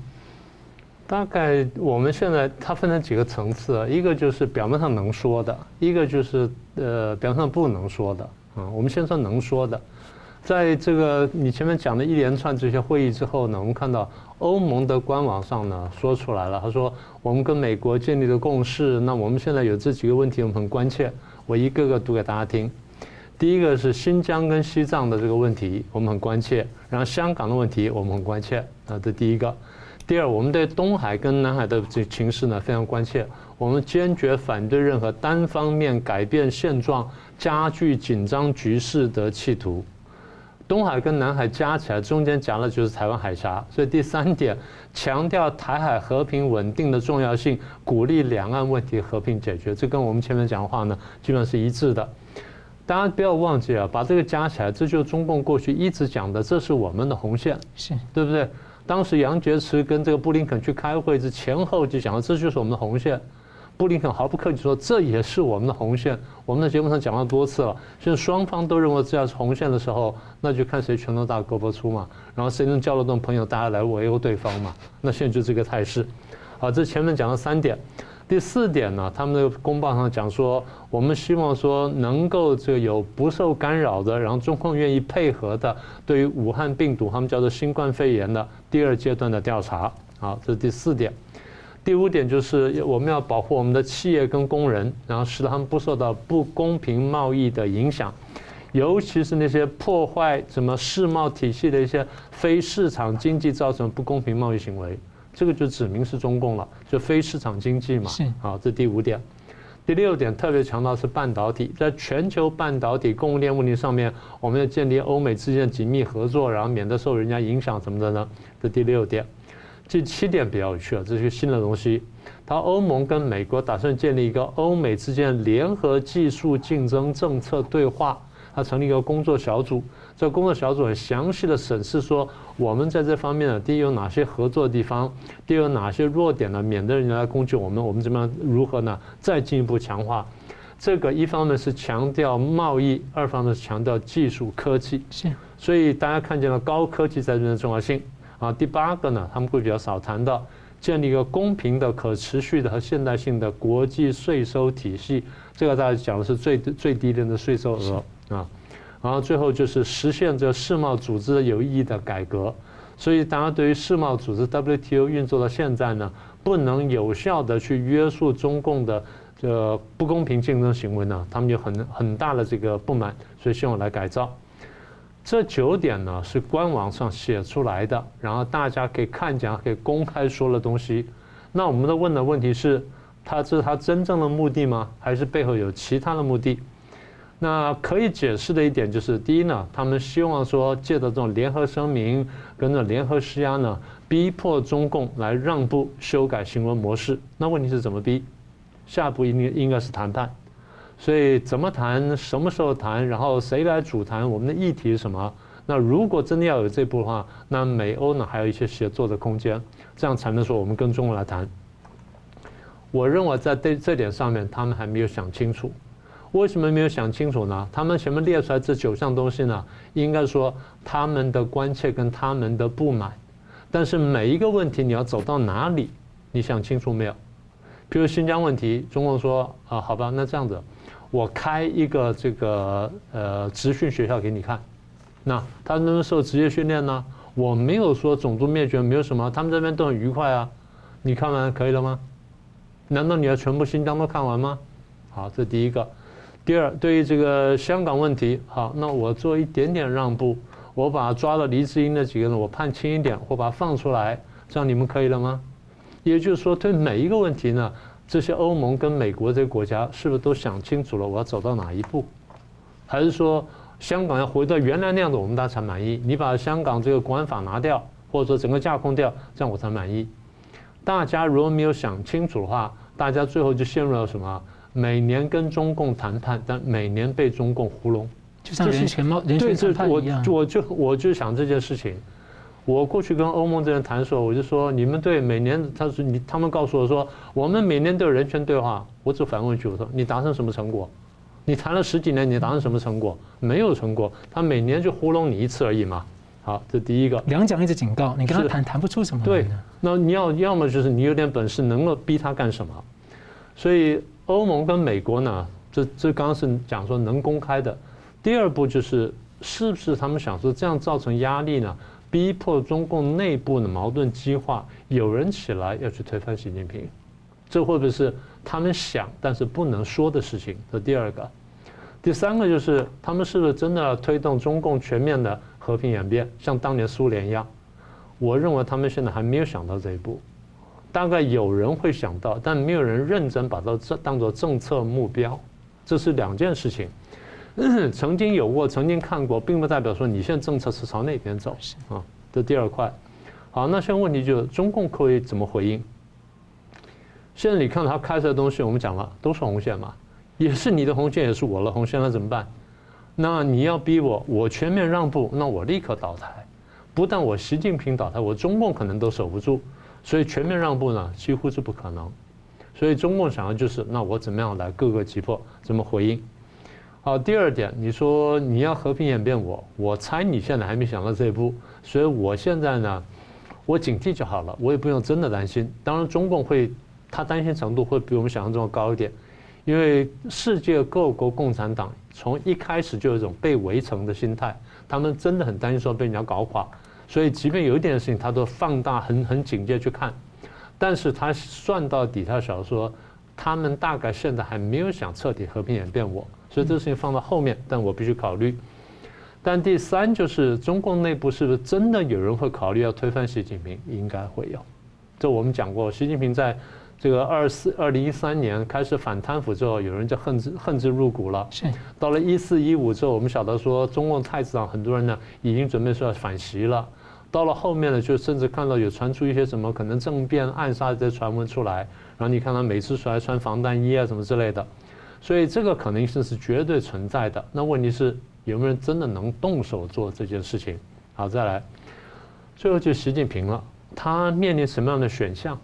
大概我们现在它分成几个层次，一个就是表面上能说的，一个就是呃表面上不能说的。啊，我们先说能说的，在这个你前面讲的一连串这些会议之后呢，我们看到欧盟的官网上呢说出来了，他说我们跟美国建立了共识，那我们现在有这几个问题我们很关切，我一个个读给大家听。第一个是新疆跟西藏的这个问题，我们很关切；然后香港的问题我们很关切，啊，这第一个。第二，我们对东海跟南海的这情势呢非常关切，我们坚决反对任何单方面改变现状。加剧紧张局势的企图，东海跟南海加起来，中间夹的就是台湾海峡。所以第三点，强调台海和平稳定的重要性，鼓励两岸问题和平解决。这跟我们前面讲的话呢，基本上是一致的。大家不要忘记啊，把这个加起来，这就是中共过去一直讲的，这是我们的红线，是对不对？当时杨洁篪跟这个布林肯去开会，这前后就讲了，这就是我们的红线。布林肯毫不客气说，这也是我们的红线。我们在节目上讲了多次了，就是双方都认为这样是红线的时候，那就看谁拳头大胳膊粗嘛。然后谁能交得动朋友，大家来围殴对方嘛。那现在就这个态势。好，这前面讲了三点，第四点呢，他们的公报上讲说，我们希望说能够这个有不受干扰的，然后中共愿意配合的，对于武汉病毒，他们叫做新冠肺炎的第二阶段的调查。好，这是第四点。第五点就是我们要保护我们的企业跟工人，然后使他们不受到不公平贸易的影响，尤其是那些破坏什么世贸体系的一些非市场经济造成不公平贸易行为，这个就指明是中共了，就非市场经济嘛。是好，这第五点。第六点特别强调是半导体，在全球半导体供应链问题上面，我们要建立欧美之间的紧密合作，然后免得受人家影响什么的呢？这第六点。这七点比较有趣啊，这是个新的东西。它欧盟跟美国打算建立一个欧美之间联合技术竞争政策对话，它成立一个工作小组。这个工作小组很详细的审视说，我们在这方面呢，第一有哪些合作的地方，第二有哪些弱点呢，免得人家来攻击我们，我们怎么样如何呢？再进一步强化。这个一方面是强调贸易，二方面是强调技术科技。是。所以大家看见了高科技在这边的重要性。啊，第八个呢，他们会比较少谈到建立一个公平的、可持续的和现代性的国际税收体系。这个大家讲的是最最低廉的税收额啊。然后最后就是实现这个世贸组织的有意义的改革。所以大家对于世贸组织 WTO 运作到现在呢，不能有效的去约束中共的这不公平竞争行为呢，他们有很很大的这个不满，所以希望来改造。这九点呢是官网上写出来的，然后大家可以看见，可以公开说的东西。那我们的问的问题是，他这是他真正的目的吗？还是背后有其他的目的？那可以解释的一点就是，第一呢，他们希望说借着这种联合声明跟着联合施压呢，逼迫中共来让步、修改行为模式。那问题是怎么逼？下一步应该应该是谈判。所以怎么谈？什么时候谈？然后谁来主谈？我们的议题是什么？那如果真的要有这步的话，那美欧呢还有一些协作的空间，这样才能说我们跟中国来谈。我认为在这这点上面，他们还没有想清楚。为什么没有想清楚呢？他们前面列出来这九项东西呢，应该说他们的关切跟他们的不满，但是每一个问题你要走到哪里，你想清楚没有？比如新疆问题，中共说啊，好吧，那这样子，我开一个这个呃职训学校给你看，那他能不能受职业训练呢？我没有说种族灭绝，没有什么，他们这边都很愉快啊，你看完可以了吗？难道你要全部新疆都看完吗？好，这第一个。第二，对于这个香港问题，好，那我做一点点让步，我把抓了黎智英那几个人，我判轻一点，或把他放出来，这样你们可以了吗？也就是说，对每一个问题呢，这些欧盟跟美国这些国家是不是都想清楚了，我要走到哪一步？还是说香港要回到原来那样的，我们大家才满意？你把香港这个国安法拿掉，或者说整个架空掉，这样我才满意？大家如果没有想清楚的话，大家最后就陷入了什么？每年跟中共谈判，但每年被中共糊弄，就像人权吗？人权谈判一样。我我就我就想这件事情，我过去跟欧盟这人谈的时候，我就说你们对每年，他说你他们告诉我说我们每年都有人权对话，我只反问一句，我说你达成什么成果？你谈了十几年，你达成什么成果？没有成果，他每年就糊弄你一次而已嘛。好，这第一个。两讲一直警告你，跟他谈谈不出什么。对，那你要要么就是你有点本事，能够逼他干什么？所以。欧盟跟美国呢，这这刚刚是讲说能公开的。第二步就是，是不是他们想说这样造成压力呢？逼迫中共内部的矛盾激化，有人起来要去推翻习近平，这会不会是他们想但是不能说的事情？这第二个。第三个就是，他们是不是真的要推动中共全面的和平演变，像当年苏联一样？我认为他们现在还没有想到这一步。大概有人会想到，但没有人认真把它这当做政策目标，这是两件事情。曾经有过，曾经看过，并不代表说你现在政策是朝那边走啊。这第二块。好，那现在问题就是中共可以怎么回应？现在你看他开出来的东西，我们讲了都是红线嘛，也是你的红线，也是我的红线，那怎么办？那你要逼我，我全面让步，那我立刻倒台。不但我习近平倒台，我中共可能都守不住。所以全面让步呢，几乎是不可能。所以中共想的就是，那我怎么样来各个击破，怎么回应？好，第二点，你说你要和平演变我，我猜你现在还没想到这一步。所以我现在呢，我警惕就好了，我也不用真的担心。当然，中共会，他担心程度会比我们想象中的高一点，因为世界各国共产党从一开始就有一种被围城的心态，他们真的很担心说被人家搞垮。所以，即便有一点事情，他都放大、很很警戒去看。但是他算到底，他想说，他们大概现在还没有想彻底和平演变我，所以这个事情放到后面，但我必须考虑。但第三就是，中共内部是不是真的有人会考虑要推翻习近平？应该会有。这我们讲过，习近平在。这个二四二零一三年开始反贪腐之后，有人就恨之恨之入骨了。是。到了一四一五之后，我们晓得说，中共太子党很多人呢已经准备说要反袭了。到了后面呢，就甚至看到有传出一些什么可能政变暗杀的这些传闻出来。然后你看他每次出来穿防弹衣啊什么之类的，所以这个可能性是绝对存在的。那问题是有没有人真的能动手做这件事情？好，再来，最后就习近平了，他面临什么样的选项？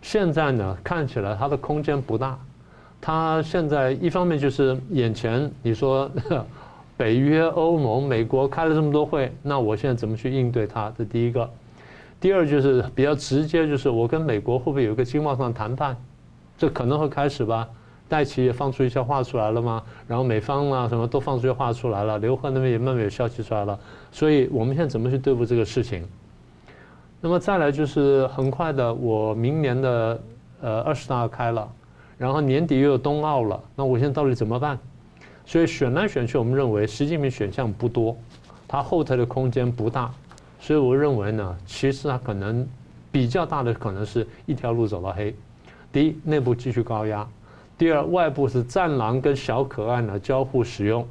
现在呢，看起来他的空间不大。他现在一方面就是眼前你说北约、欧盟、美国开了这么多会，那我现在怎么去应对它？这第一个。第二就是比较直接，就是我跟美国会不会有一个经贸上的谈判？这可能会开始吧。戴琪也放出一些话出来了吗？然后美方啊什么都放出一些话出来了，刘鹤那边也慢慢有消息出来了。所以我们现在怎么去对付这个事情？那么再来就是很快的，我明年的呃二十大开了，然后年底又有冬奥了，那我现在到底怎么办？所以选来选去，我们认为习近平选项不多，他后台的空间不大，所以我认为呢，其实他可能比较大的可能是一条路走到黑。第一，内部继续高压；第二，外部是战狼跟小可爱呢交互使用；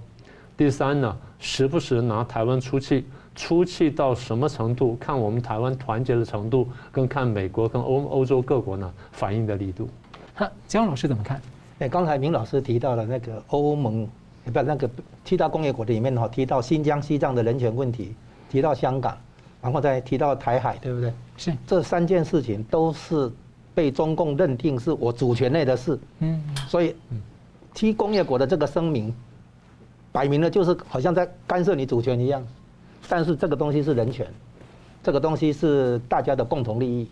第三呢，时不时拿台湾出气，出气到什么程度，看我们台湾团结的程度，跟看美国跟欧欧洲各国呢反应的力度。哈，江老师怎么看？哎，刚才明老师提到了那个欧盟，不，那个七大工业国里面哈，提到新疆、西藏的人权问题，提到香港，然后再提到台海，对不对？是，这三件事情都是。被中共认定是我主权内的事，嗯，所以七工业国的这个声明，摆明了就是好像在干涉你主权一样。但是这个东西是人权，这个东西是大家的共同利益，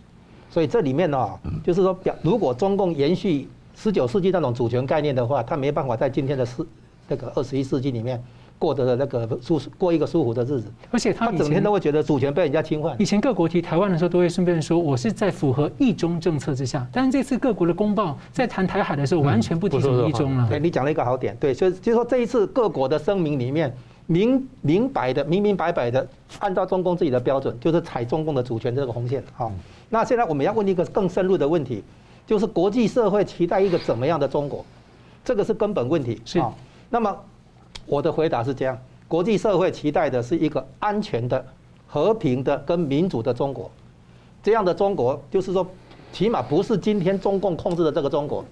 所以这里面呢，就是说，表如果中共延续十九世纪那种主权概念的话，他没办法在今天的世那个二十一世纪里面。过得的那个舒过一个舒服的日子，而且他，他整天都会觉得主权被人家侵犯。以前各国提台湾的时候，都会顺便说我是在符合一中政策之下，但是这次各国的公报在谈台海的时候，完全不提什么一中了。对，你讲了一个好点，对，所以就是说这一次各国的声明里面明明白的、明明白白的，按照中共自己的标准，就是踩中共的主权这个红线。好，那现在我们要问一个更深入的问题，就是国际社会期待一个怎么样的中国？这个是根本问题。是，那么。我的回答是这样：国际社会期待的是一个安全的、和平的、跟民主的中国。这样的中国，就是说，起码不是今天中共控制的这个中国。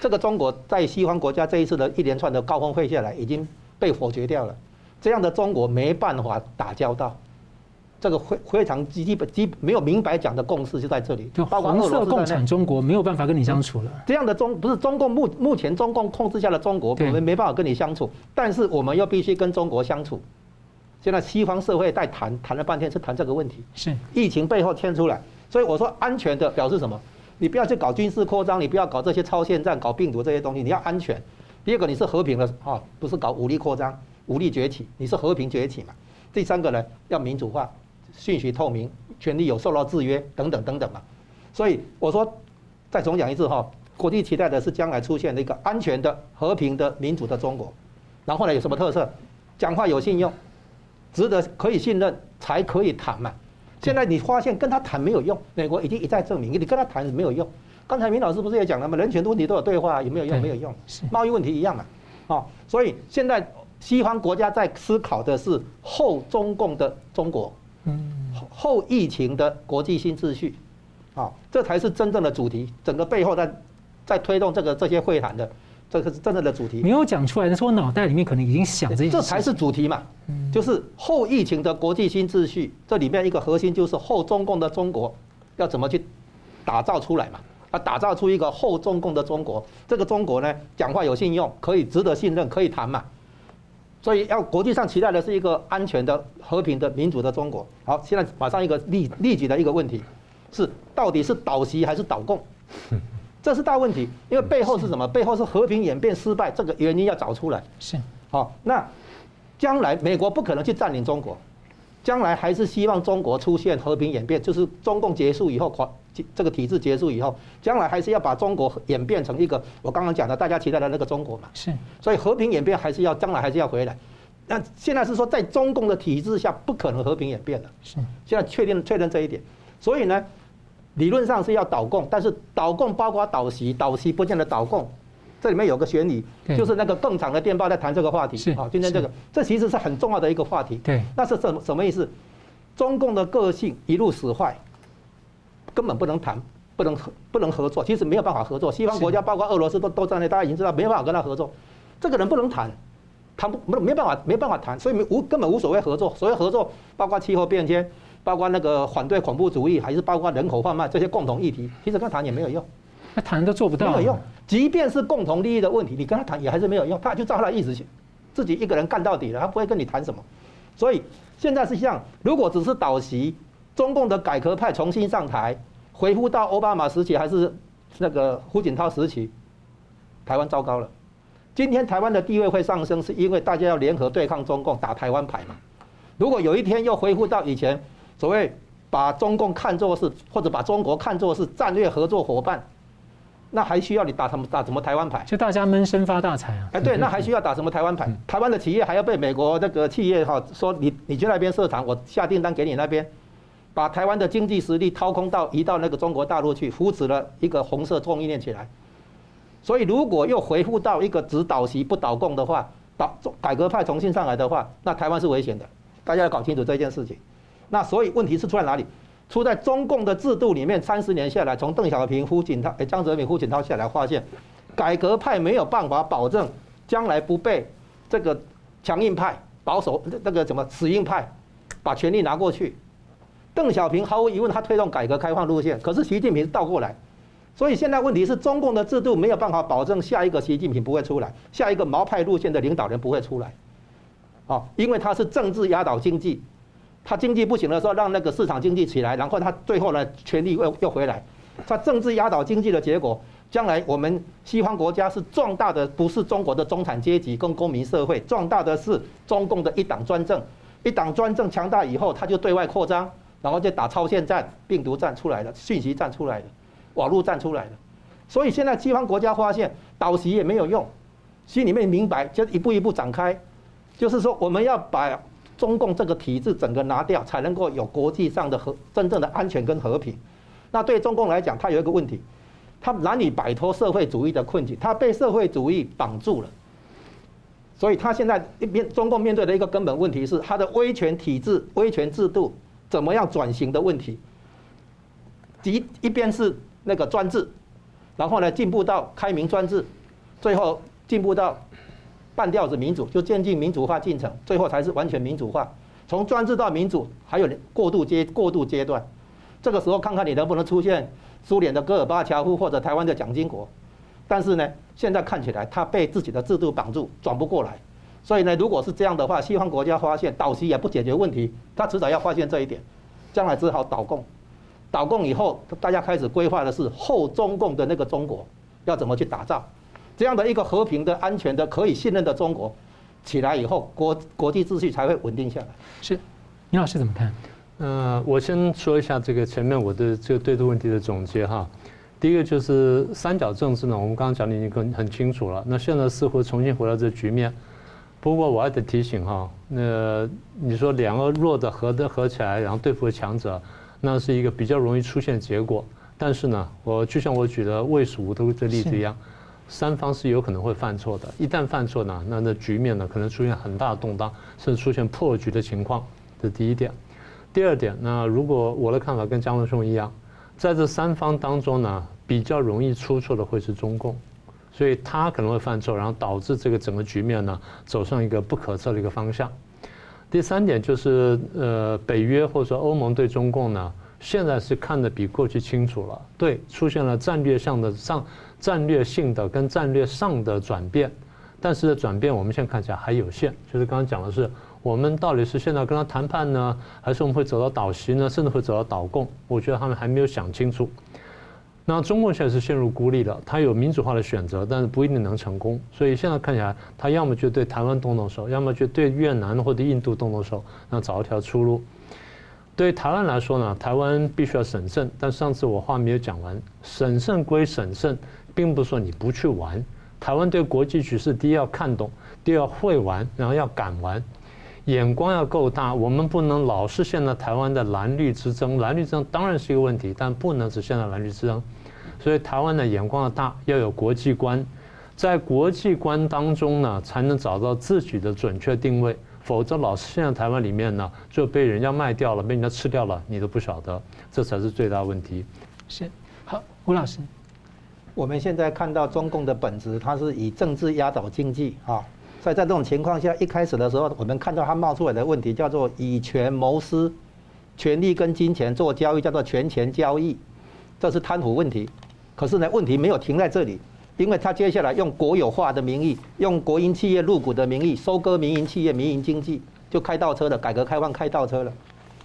这个中国在西方国家这一次的一连串的高峰会下来，已经被否决掉了。这样的中国没办法打交道。这个非非常基本基没有明白讲的共识就在这里，就红色共产中国没有办法跟你相处了。这样的中不是中共目目前中共控制下的中国，我们没办法跟你相处，但是我们又必须跟中国相处。现在西方社会在谈谈了半天是谈这个问题，是疫情背后牵出来，所以我说安全的表示什么？你不要去搞军事扩张，你不要搞这些超限战、搞病毒这些东西，你要安全。第二个你是和平的啊，不是搞武力扩张、武力崛起，你是和平崛起嘛。第三个呢，要民主化。信息透明，权利有受到制约，等等等等嘛。所以我说，再重讲一次哈，国际期待的是将来出现的一个安全的、和平的、民主的中国。然后呢，有什么特色？讲话有信用，值得可以信任，才可以谈嘛。现在你发现跟他谈没有用，美国已经一再证明，你跟他谈是没有用。刚才明老师不是也讲了吗？人权的问题都有对话，有没有用？没有用。贸易问题一样嘛。哦，所以现在西方国家在思考的是后中共的中国。嗯，后疫情的国际新秩序，啊，这才是真正的主题。整个背后在在推动这个这些会谈的，这个是真正的主题。没有讲出来，但是我脑袋里面可能已经想着。这才是主题嘛，就是后疫情的国际新秩序。这里面一个核心就是后中共的中国要怎么去打造出来嘛？要，打造出一个后中共的中国。这个中国呢，讲话有信用，可以值得信任，可以谈嘛。所以要国际上期待的是一个安全的、和平的、民主的中国。好，现在马上一个立立即的一个问题，是到底是倒习还是倒共？这是大问题，因为背后是什么？背后是和平演变失败，这个原因要找出来。是。好，那将来美国不可能去占领中国，将来还是希望中国出现和平演变，就是中共结束以后这个体制结束以后，将来还是要把中国演变成一个我刚刚讲的大家期待的那个中国嘛？是。所以和平演变还是要将来还是要回来。那现在是说在中共的体制下不可能和平演变了。是。现在确定确认这一点。所以呢，理论上是要倒共，但是倒共包括倒习，倒习不见得倒共。这里面有个悬疑，就是那个更长的电报在谈这个话题。是。啊，今天这个这其实是很重要的一个话题。对。那是什么什么意思？中共的个性一路使坏。根本不能谈，不能合，不能合作。其实没有办法合作。西方国家包括俄罗斯都都在内，大家已经知道没办法跟他合作。这个人不能谈，谈不没没办法没办法谈，所以没无根本无所谓合作。所谓合作，包括气候变迁，包括那个反对恐怖主义，还是包括人口贩卖这些共同议题，其实跟他谈也没有用。他谈都做不到，没有用。即便是共同利益的问题，你跟他谈也还是没有用。他就照他的意思去，自己一个人干到底了，他不会跟你谈什么。所以现在是这样，如果只是倒习。中共的改革派重新上台，恢复到奥巴马时期还是那个胡锦涛时期，台湾糟糕了。今天台湾的地位会上升，是因为大家要联合对抗中共，打台湾牌嘛。如果有一天又恢复到以前所谓把中共看作是，或者把中国看作是战略合作伙伴，那还需要你打什么打什么台湾牌？就大家闷声发大财啊！哎，对，那还需要打什么台湾牌？台湾的企业还要被美国那个企业哈说你你去那边设厂，我下订单给你那边，把台湾的经济实力掏空到移到那个中国大陆去，扶持了一个红色供应链起来。所以如果又恢复到一个只导习不导共的话，导改革派重新上来的话，那台湾是危险的。大家要搞清楚这件事情。那所以问题是出在哪里？出在中共的制度里面。三十年下来，从邓小平、胡锦涛、哎，江泽民、胡锦涛下来，发现改革派没有办法保证将来不被这个强硬派、保守那个什么死硬派把权力拿过去。邓小平毫无疑问，他推动改革开放路线，可是习近平倒过来。所以现在问题是中共的制度没有办法保证下一个习近平不会出来，下一个毛派路线的领导人不会出来。啊，因为他是政治压倒经济，他经济不行的时候，让那个市场经济起来，然后他最后呢，权力又又回来，他政治压倒经济的结果，将来我们西方国家是壮大的，不是中国的中产阶级跟公民社会，壮大的是中共的一党专政，一党专政强大以后，他就对外扩张，然后就打超限战、病毒战出来了，讯息战出来了，网络战出来了，所以现在西方国家发现导习也没有用，心里面明白，就一步一步展开。就是说，我们要把中共这个体制整个拿掉，才能够有国际上的和真正的安全跟和平。那对中共来讲，它有一个问题，它难以摆脱社会主义的困境，它被社会主义绑住了。所以，它现在一边中共面对的一个根本问题是，它的威权体制、威权制度怎么样转型的问题。一一边是那个专制，然后呢，进步到开明专制，最后进步到。半吊子民主就渐进民主化进程，最后才是完全民主化。从专制到民主，还有过渡阶过渡阶段。这个时候看看你能不能出现苏联的戈尔巴乔夫或者台湾的蒋经国。但是呢，现在看起来他被自己的制度绑住，转不过来。所以呢，如果是这样的话，西方国家发现导习也不解决问题，他迟早要发现这一点，将来只好倒共。倒共以后，大家开始规划的是后中共的那个中国要怎么去打造。这样的一个和平的、安全的、可以信任的中国起来以后，国国际秩序才会稳定下来。是，倪老师怎么看？呃，我先说一下这个前面我的这个对这个问题的总结哈。第一个就是三角政治呢，我们刚刚讲的已经很很清楚了。那现在似乎重新回到这个局面，不过我还得提醒哈，那你说两个弱的合的合起来，然后对付强者，那是一个比较容易出现结果。但是呢，我就像我举的魏蜀吴的这例子一样。三方是有可能会犯错的，一旦犯错呢，那那局面呢可能出现很大的动荡，甚至出现破局的情况。这第一点。第二点，那如果我的看法跟江文兄一样，在这三方当中呢，比较容易出错的会是中共，所以他可能会犯错，然后导致这个整个局面呢走上一个不可测的一个方向。第三点就是，呃，北约或者说欧盟对中共呢，现在是看得比过去清楚了，对，出现了战略上的上。战略性的跟战略上的转变，但是转变我们现在看起来还有限。就是刚刚讲的是，我们到底是现在跟他谈判呢，还是我们会走到倒习呢，甚至会走到倒共？我觉得他们还没有想清楚。那中共现在是陷入孤立了，他有民主化的选择，但是不一定能成功。所以现在看起来，他要么就对台湾动动手，要么就对越南或者印度动动手，那找一条出路。对台湾来说呢，台湾必须要审慎。但上次我话没有讲完，审慎归审慎。并不是说你不去玩，台湾对国际局势，第一要看懂，第二会玩，然后要敢玩，眼光要够大。我们不能老是陷在台湾的蓝绿之争，蓝绿之争当然是一个问题，但不能只陷在蓝绿之争。所以台湾的眼光要大，要有国际观，在国际观当中呢，才能找到自己的准确定位。否则老是陷在台湾里面呢，就被人家卖掉了，被人家吃掉了，你都不晓得，这才是最大问题。是，好，吴老师。我们现在看到中共的本质，它是以政治压倒经济啊。所以在这种情况下，一开始的时候，我们看到它冒出来的问题叫做以权谋私，权力跟金钱做交易，叫做权钱交易，这是贪腐问题。可是呢，问题没有停在这里，因为他接下来用国有化的名义，用国营企业入股的名义，收割民营企业、民营经济，就开倒车了，改革开放开倒车了。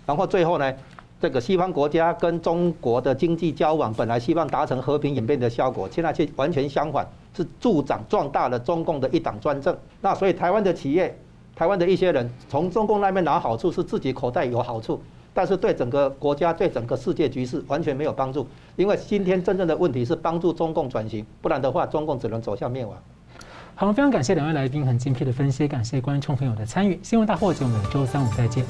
然后最后呢，这个西方国家跟中国的经济交往，本来希望达成和平演变的效果，现在却完全相反，是助长壮大了中共的一党专政。那所以台湾的企业，台湾的一些人从中共那边拿好处，是自己口袋有好处，但是对整个国家、对整个世界局势完全没有帮助。因为今天真正的问题是帮助中共转型，不然的话，中共只能走向灭亡。好，非常感谢两位来宾很精辟的分析，感谢观众朋友的参与。新闻大破解，我们周三五再见。